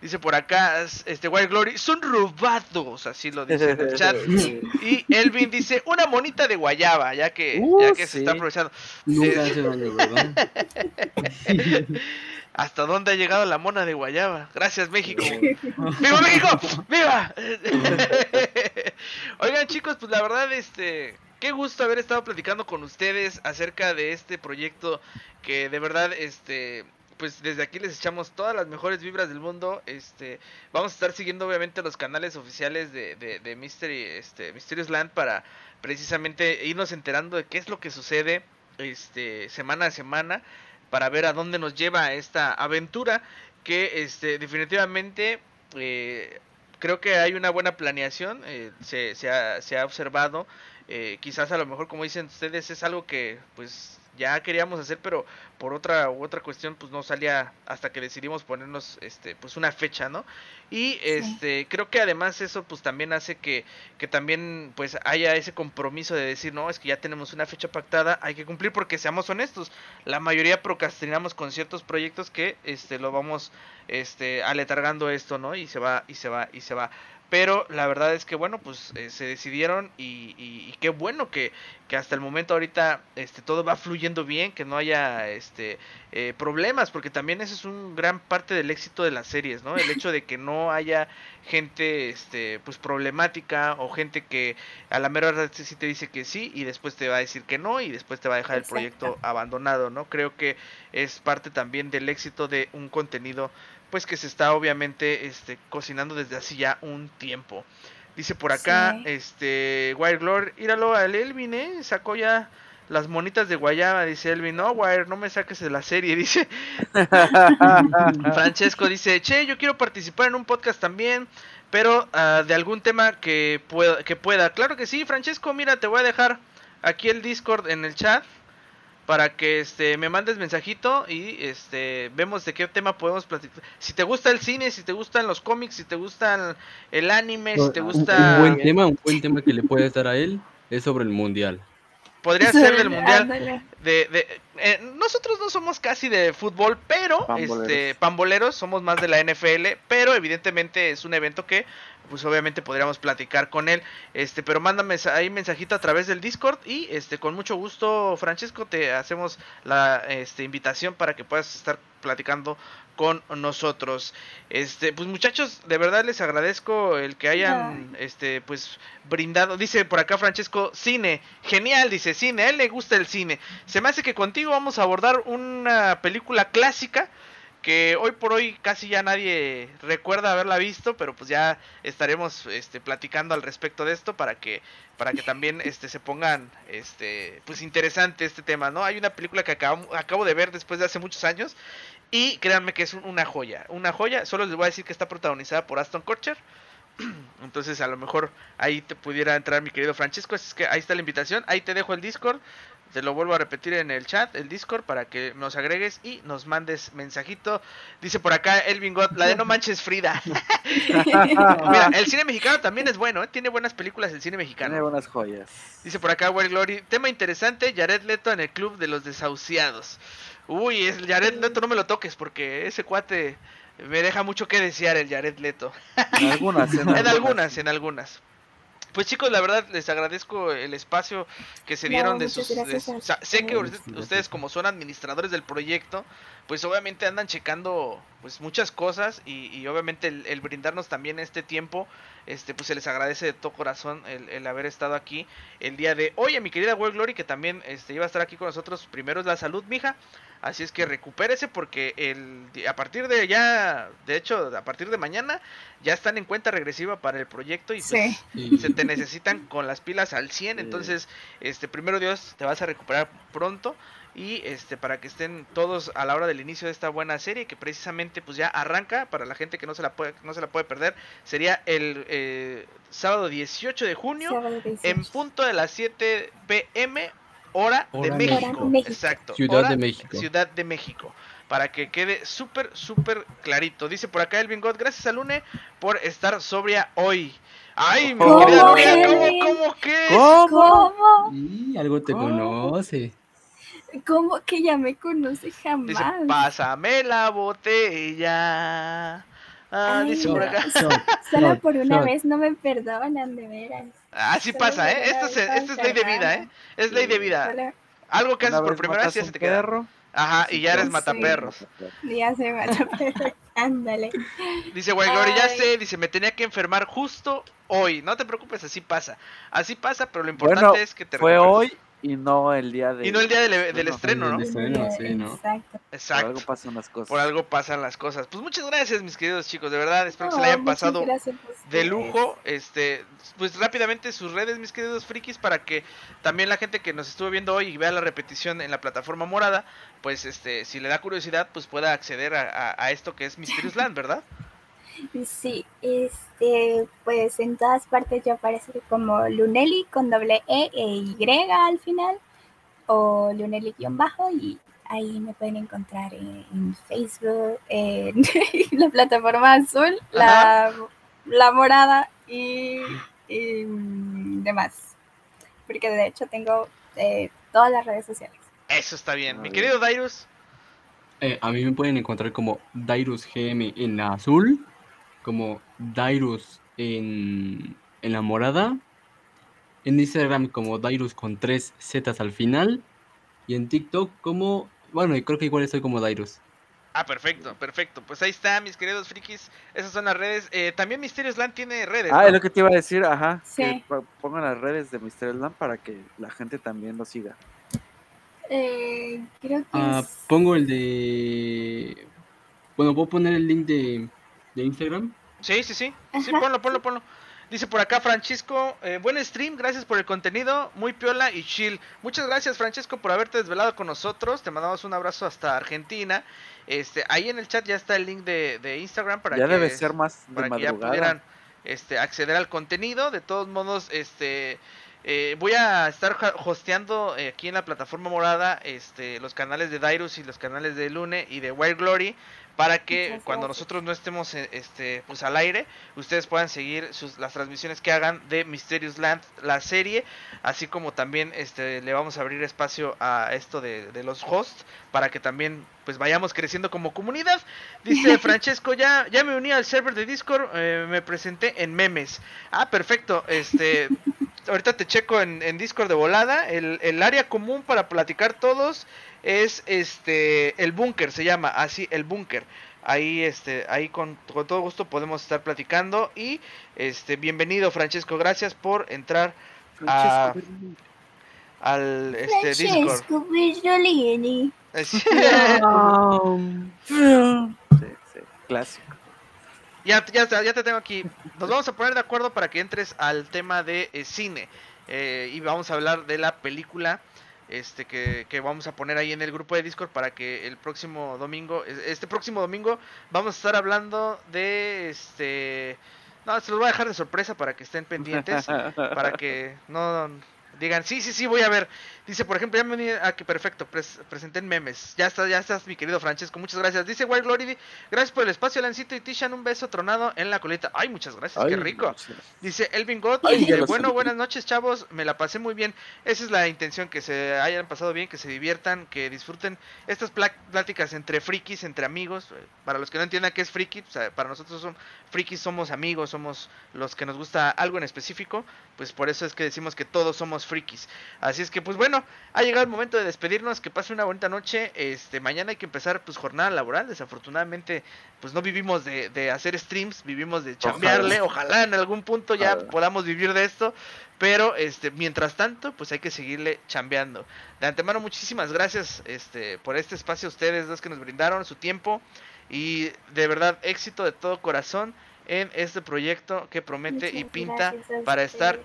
Dice por acá, este White Glory, son robados, así lo dice en el chat. y Elvin dice, una monita de guayaba, ya que, ya uh, que se está aprovechando. Nunca ¿Hasta dónde ha llegado la mona de guayaba? Gracias México. ¡Viva México! ¡Viva! Oigan chicos, pues la verdad, este, qué gusto haber estado platicando con ustedes acerca de este proyecto que de verdad, este, pues desde aquí les echamos todas las mejores vibras del mundo. Este, vamos a estar siguiendo obviamente los canales oficiales de, de, Mystery, este, Mysterious Land para precisamente irnos enterando de qué es lo que sucede este, semana a semana para ver a dónde nos lleva esta aventura que este, definitivamente eh, creo que hay una buena planeación, eh, se, se, ha, se, ha, observado, eh, quizás a lo mejor como dicen ustedes es algo que pues ya queríamos hacer, pero por otra u otra cuestión pues no salía hasta que decidimos ponernos este pues una fecha, ¿no? Y este creo que además eso pues también hace que que también pues haya ese compromiso de decir, no, es que ya tenemos una fecha pactada, hay que cumplir porque seamos honestos, la mayoría procrastinamos con ciertos proyectos que este lo vamos este aletargando esto, ¿no? Y se va y se va y se va pero la verdad es que bueno pues eh, se decidieron y, y, qué bueno que, que, hasta el momento ahorita este todo va fluyendo bien que no haya este eh, problemas porque también ese es un gran parte del éxito de las series no el hecho de que no haya gente este pues problemática o gente que a la mera verdad sí te dice que sí y después te va a decir que no y después te va a dejar el proyecto abandonado no creo que es parte también del éxito de un contenido pues que se está obviamente este, cocinando desde hace ya un tiempo. Dice por acá, este, Wire Glory, íralo al Elvin, ¿eh? Sacó ya las monitas de Guayaba, dice Elvin, no, Wire, no me saques de la serie, dice. Francesco dice, che, yo quiero participar en un podcast también, pero uh, de algún tema que pueda, que pueda. Claro que sí, Francesco, mira, te voy a dejar aquí el Discord en el chat para que este me mandes mensajito y este vemos de qué tema podemos platicar. Si te gusta el cine, si te gustan los cómics, si te gustan el anime, si te gusta un, buen tema, un buen tema que le puede dar a él es sobre el mundial. Podría ser del mundial. De, de eh, nosotros no somos casi de fútbol, pero pamboleros. este pamboleros somos más de la NFL, pero evidentemente es un evento que pues obviamente podríamos platicar con él. Este, pero mándame ahí mensajito a través del Discord y este con mucho gusto, Francesco, te hacemos la este, invitación para que puedas estar platicando con nosotros. Este, pues muchachos, de verdad les agradezco el que hayan este pues brindado. Dice por acá Francesco, cine, genial, dice cine, a él le gusta el cine. Se me hace que contigo vamos a abordar una película clásica que hoy por hoy casi ya nadie recuerda haberla visto, pero pues ya estaremos este, platicando al respecto de esto para que para que también este se pongan este pues interesante este tema, ¿no? Hay una película que acabo, acabo de ver después de hace muchos años y créanme que es una joya, una joya, solo les voy a decir que está protagonizada por Aston Kutcher. Entonces a lo mejor ahí te pudiera entrar mi querido Francesco, es que ahí está la invitación, ahí te dejo el Discord te lo vuelvo a repetir en el chat, el Discord, para que nos agregues y nos mandes mensajito. Dice por acá Elvin God, la de No Manches Frida. Mira, el cine mexicano también es bueno, ¿eh? tiene buenas películas el cine mexicano. Tiene buenas joyas. Dice por acá Well Glory, tema interesante, Jared Leto en el club de los desahuciados. Uy, es Jared Leto no me lo toques porque ese cuate me deja mucho que desear el Jared Leto. En algunas, en, en algunas, en algunas. Pues chicos, la verdad les agradezco el espacio que se dieron de sus... sé que ustedes como son administradores del proyecto, pues obviamente andan checando pues muchas cosas y, obviamente el, brindarnos también este tiempo, este pues se les agradece de todo corazón el, haber estado aquí el día de hoy. A mi querida World Glory que también este, iba a estar aquí con nosotros, primero es la salud, mija. Así es que recupérese porque el, a partir de ya, de hecho, a partir de mañana ya están en cuenta regresiva para el proyecto y pues, se te necesitan con las pilas al 100. Entonces, este primero Dios, te vas a recuperar pronto y este para que estén todos a la hora del inicio de esta buena serie que precisamente pues ya arranca para la gente que no se la puede no se la puede perder sería el eh, sábado 18 de junio en punto de las 7 pm hora, de, México. Exacto. Ciudad de México. Ciudad de México. para que quede súper, súper clarito. Dice por acá Elvin God, gracias a Lune por estar sobria hoy. Ay, mi ¿Cómo, querida Lune? ¿cómo, cómo que? ¿Cómo? ¿Cómo? Y algo te ¿Cómo? conoce. ¿Cómo que ya me conoce Dice, jamás? pásame la botella. Ah, Ay, dice por acá. Solo por una vez no me perdonan, de veras. Así Solo pasa, ¿eh? Esto es, esto es ley de vida, ¿eh? Es ley de vida. Algo que Una haces por primera vez matas ya se te queda. perro, Ajá, y ya eres Sí. mataperros. ya se a Ándale. Dice White Glory, ya sé, dice, me tenía que enfermar justo hoy. No te preocupes, así pasa. Así pasa, pero lo importante Bueno, es que te Fue recuperes. hoy y no el día de. Y no el día del, del Bueno, estreno, ¿no? del estreno, sí, ¿no? Exacto. Por Exacto. algo pasan las cosas. Por algo pasan las cosas. Pues muchas gracias, mis queridos chicos, de verdad. Espero que se la hayan pasado gracias de lujo. Este, pues rápidamente sus redes, mis queridos frikis, para que también la gente que nos estuvo viendo hoy y vea la repetición en la plataforma morada, pues este, si le da curiosidad, pues pueda acceder a, a- a esto que es Mysterious Land, ¿verdad? Sí, este, pues en todas partes yo aparezco como Lunelli con doble E e Y al final, o Lunelli guion bajo, y ahí me pueden encontrar en, en Facebook, en la plataforma azul, la, la morada y, y, demás. Porque de hecho tengo eh, todas las redes sociales. Eso está bien. Mi querido Dairus, Eh, a mí me pueden encontrar como Dairus GM en la azul, como Dairus en, en la morada, en Instagram como Dairus con tres Zetas al final, y en TikTok como, bueno, y creo que igual estoy como Dairus. Ah, perfecto, perfecto. Pues ahí está, mis queridos frikis. Esas son las redes. Eh, también Mysterious Land tiene redes. Ah, ¿no? es lo que te iba a decir, ajá. Sí. Que po- pongan las redes de Mr. Land para que la gente también lo siga. Eh, creo que Ah, es- pongo el de... Bueno, puedo poner el link de, de Instagram. Sí, sí, sí. Sí, ponlo, ponlo, ponlo. Dice por acá Francisco, eh, buen stream, gracias por el contenido, muy piola y chill. Muchas gracias Francesco por haberte desvelado con nosotros, te mandamos un abrazo hasta Argentina. Este, ahí en el chat ya está el link de, de Instagram para ya que debe ser más de para que ya pudieran este, acceder al contenido. De todos modos, este eh, voy a estar hosteando eh, aquí en la plataforma morada este, los canales de Dairus y los canales de Lune y de Wild Glory para que cuando nosotros no estemos eh, este, pues, al aire, ustedes puedan seguir sus, las transmisiones que hagan de Mysterious Land, la serie, así como también este, le vamos a abrir espacio a esto de, de los hosts para que también pues vayamos creciendo como comunidad. Dice Francesco, ya, ya me uní al server de Discord, eh, me presenté en memes. Ah, perfecto. Este, ahorita te checo en, en Discord de volada. El, el área común para platicar todos es este el búnker, se llama así, el búnker. Ahí, este, ahí con, con todo gusto podemos estar platicando. Y este, bienvenido Francesco, gracias por entrar Francesco, al este Discord. Francesco Virgolini. Así- Sí, sí, clásico. Ya, ya, te- ya te tengo aquí. Nos vamos a poner de acuerdo para que entres al tema de eh, cine. Eh, y vamos a hablar de la película este que, que vamos a poner ahí en el grupo de Discord para que el próximo domingo, es- este próximo domingo, vamos a estar hablando de este... No, se los voy a dejar de sorpresa para que estén pendientes, para que no digan, sí, sí, sí, voy a ver. Dice, por ejemplo, ya me uní a que perfecto, pres- presenté en memes. Ya está, ya estás, mi querido Francesco, muchas gracias. Dice Wild Glory, gracias por el espacio, Lancito y Tishan, un beso tronado en la colita. Ay, muchas gracias, qué rico. Dice Elvin God, Ay, eh, bueno, buenas noches chavos, me la pasé muy bien. Esa es la intención, que se hayan pasado bien, que se diviertan, que disfruten estas pláticas entre frikis, entre amigos. Eh, Para los que no entiendan qué es friki, o sea, para nosotros son frikis somos amigos, somos los que nos gusta algo en específico, pues por eso es que decimos que todos somos frikis. Así es que pues bueno, ha llegado el momento de despedirnos, que pase una bonita noche. Este, mañana hay que empezar pues jornada laboral, desafortunadamente pues no vivimos de, de hacer streams, vivimos de chambearle, ojalá en algún punto ya Ojalá. podamos vivir de esto, pero este mientras tanto pues hay que seguirle chambeando. De antemano muchísimas gracias este por este espacio a ustedes dos que nos brindaron su tiempo y de verdad éxito de todo corazón en este proyecto que promete y pinta para estar.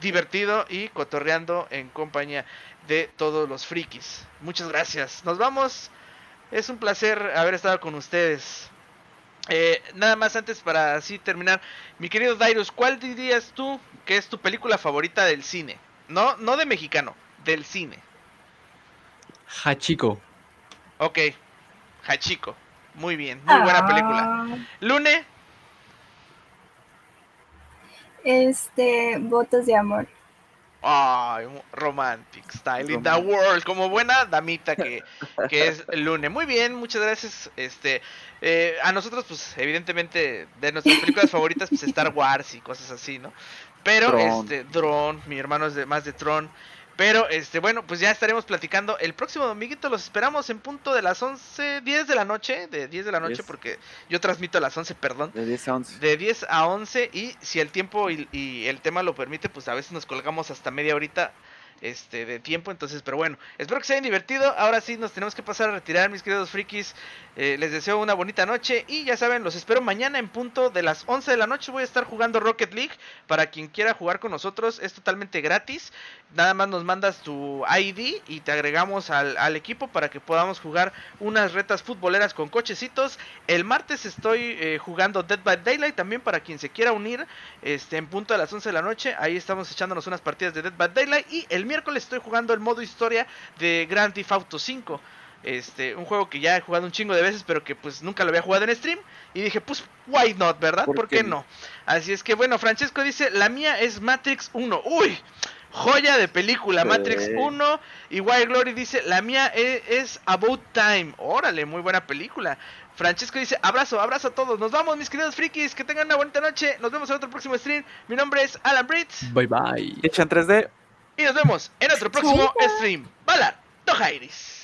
Divertido y cotorreando en compañía de todos los frikis. Muchas gracias. Nos vamos. Es un placer haber estado con ustedes. Eh, nada más antes para así terminar, mi querido Dairus, ¿cuál dirías tú que es tu película favorita del cine? No, no de mexicano, del cine. Hachiko. Ok. Hachiko. Muy bien, muy buena película. Ah, Lune, Este, votos de amor. Ay, romantic style in the world, como buena damita que, que es Lune. Muy bien, muchas gracias. Este, eh, a nosotros, pues, evidentemente, de nuestras películas favoritas, pues, Star Wars y cosas así, ¿no? Pero, Tron. este, Tron, mi hermano es de, más de Tron. Pero, este, bueno, pues ya estaremos platicando el próximo dominguito. Los esperamos en punto de las 11, 10 de la noche, de 10 de la noche, Yes. porque yo transmito a las 11, perdón. De 10 a 11. De 10 a 11 y si el tiempo y, y el tema lo permite, pues a veces nos colgamos hasta media horita este de tiempo, entonces, pero bueno, espero que se hayan divertido. Ahora sí nos tenemos que pasar a retirar, mis queridos frikis. Eh, les deseo una bonita noche y ya saben, los espero mañana en punto de las 11 de la noche. Voy a estar jugando Rocket League para quien quiera jugar con nosotros, es totalmente gratis. Nada más nos mandas tu ID y te agregamos al, al equipo para que podamos jugar unas retas futboleras con cochecitos. El martes estoy eh, jugando Dead by Daylight también para quien se quiera unir este, en punto de las 11 de la noche. Ahí estamos echándonos unas partidas de Dead by Daylight. Y el miércoles estoy jugando el modo historia de Grand Theft Auto 5. Este, un juego que ya he jugado un chingo de veces, pero que pues nunca lo había jugado en stream. Y dije, pues, why not, ¿verdad? ¿Por, ¿Por qué qué no? Así es que bueno, Francesco dice, la mía es Matrix 1. Uy, joya de película, Sí. Matrix 1. Y Wild Glory dice, la mía e- es, About Time. Órale, muy buena película. Francesco dice, abrazo, abrazo a todos. Nos vamos, mis queridos frikis. Que tengan una bonita noche. Nos vemos en otro próximo stream. Mi nombre es Alan Britz. Bye bye. Echan 3D. Y nos vemos en otro próximo stream. Bala, Tojairis.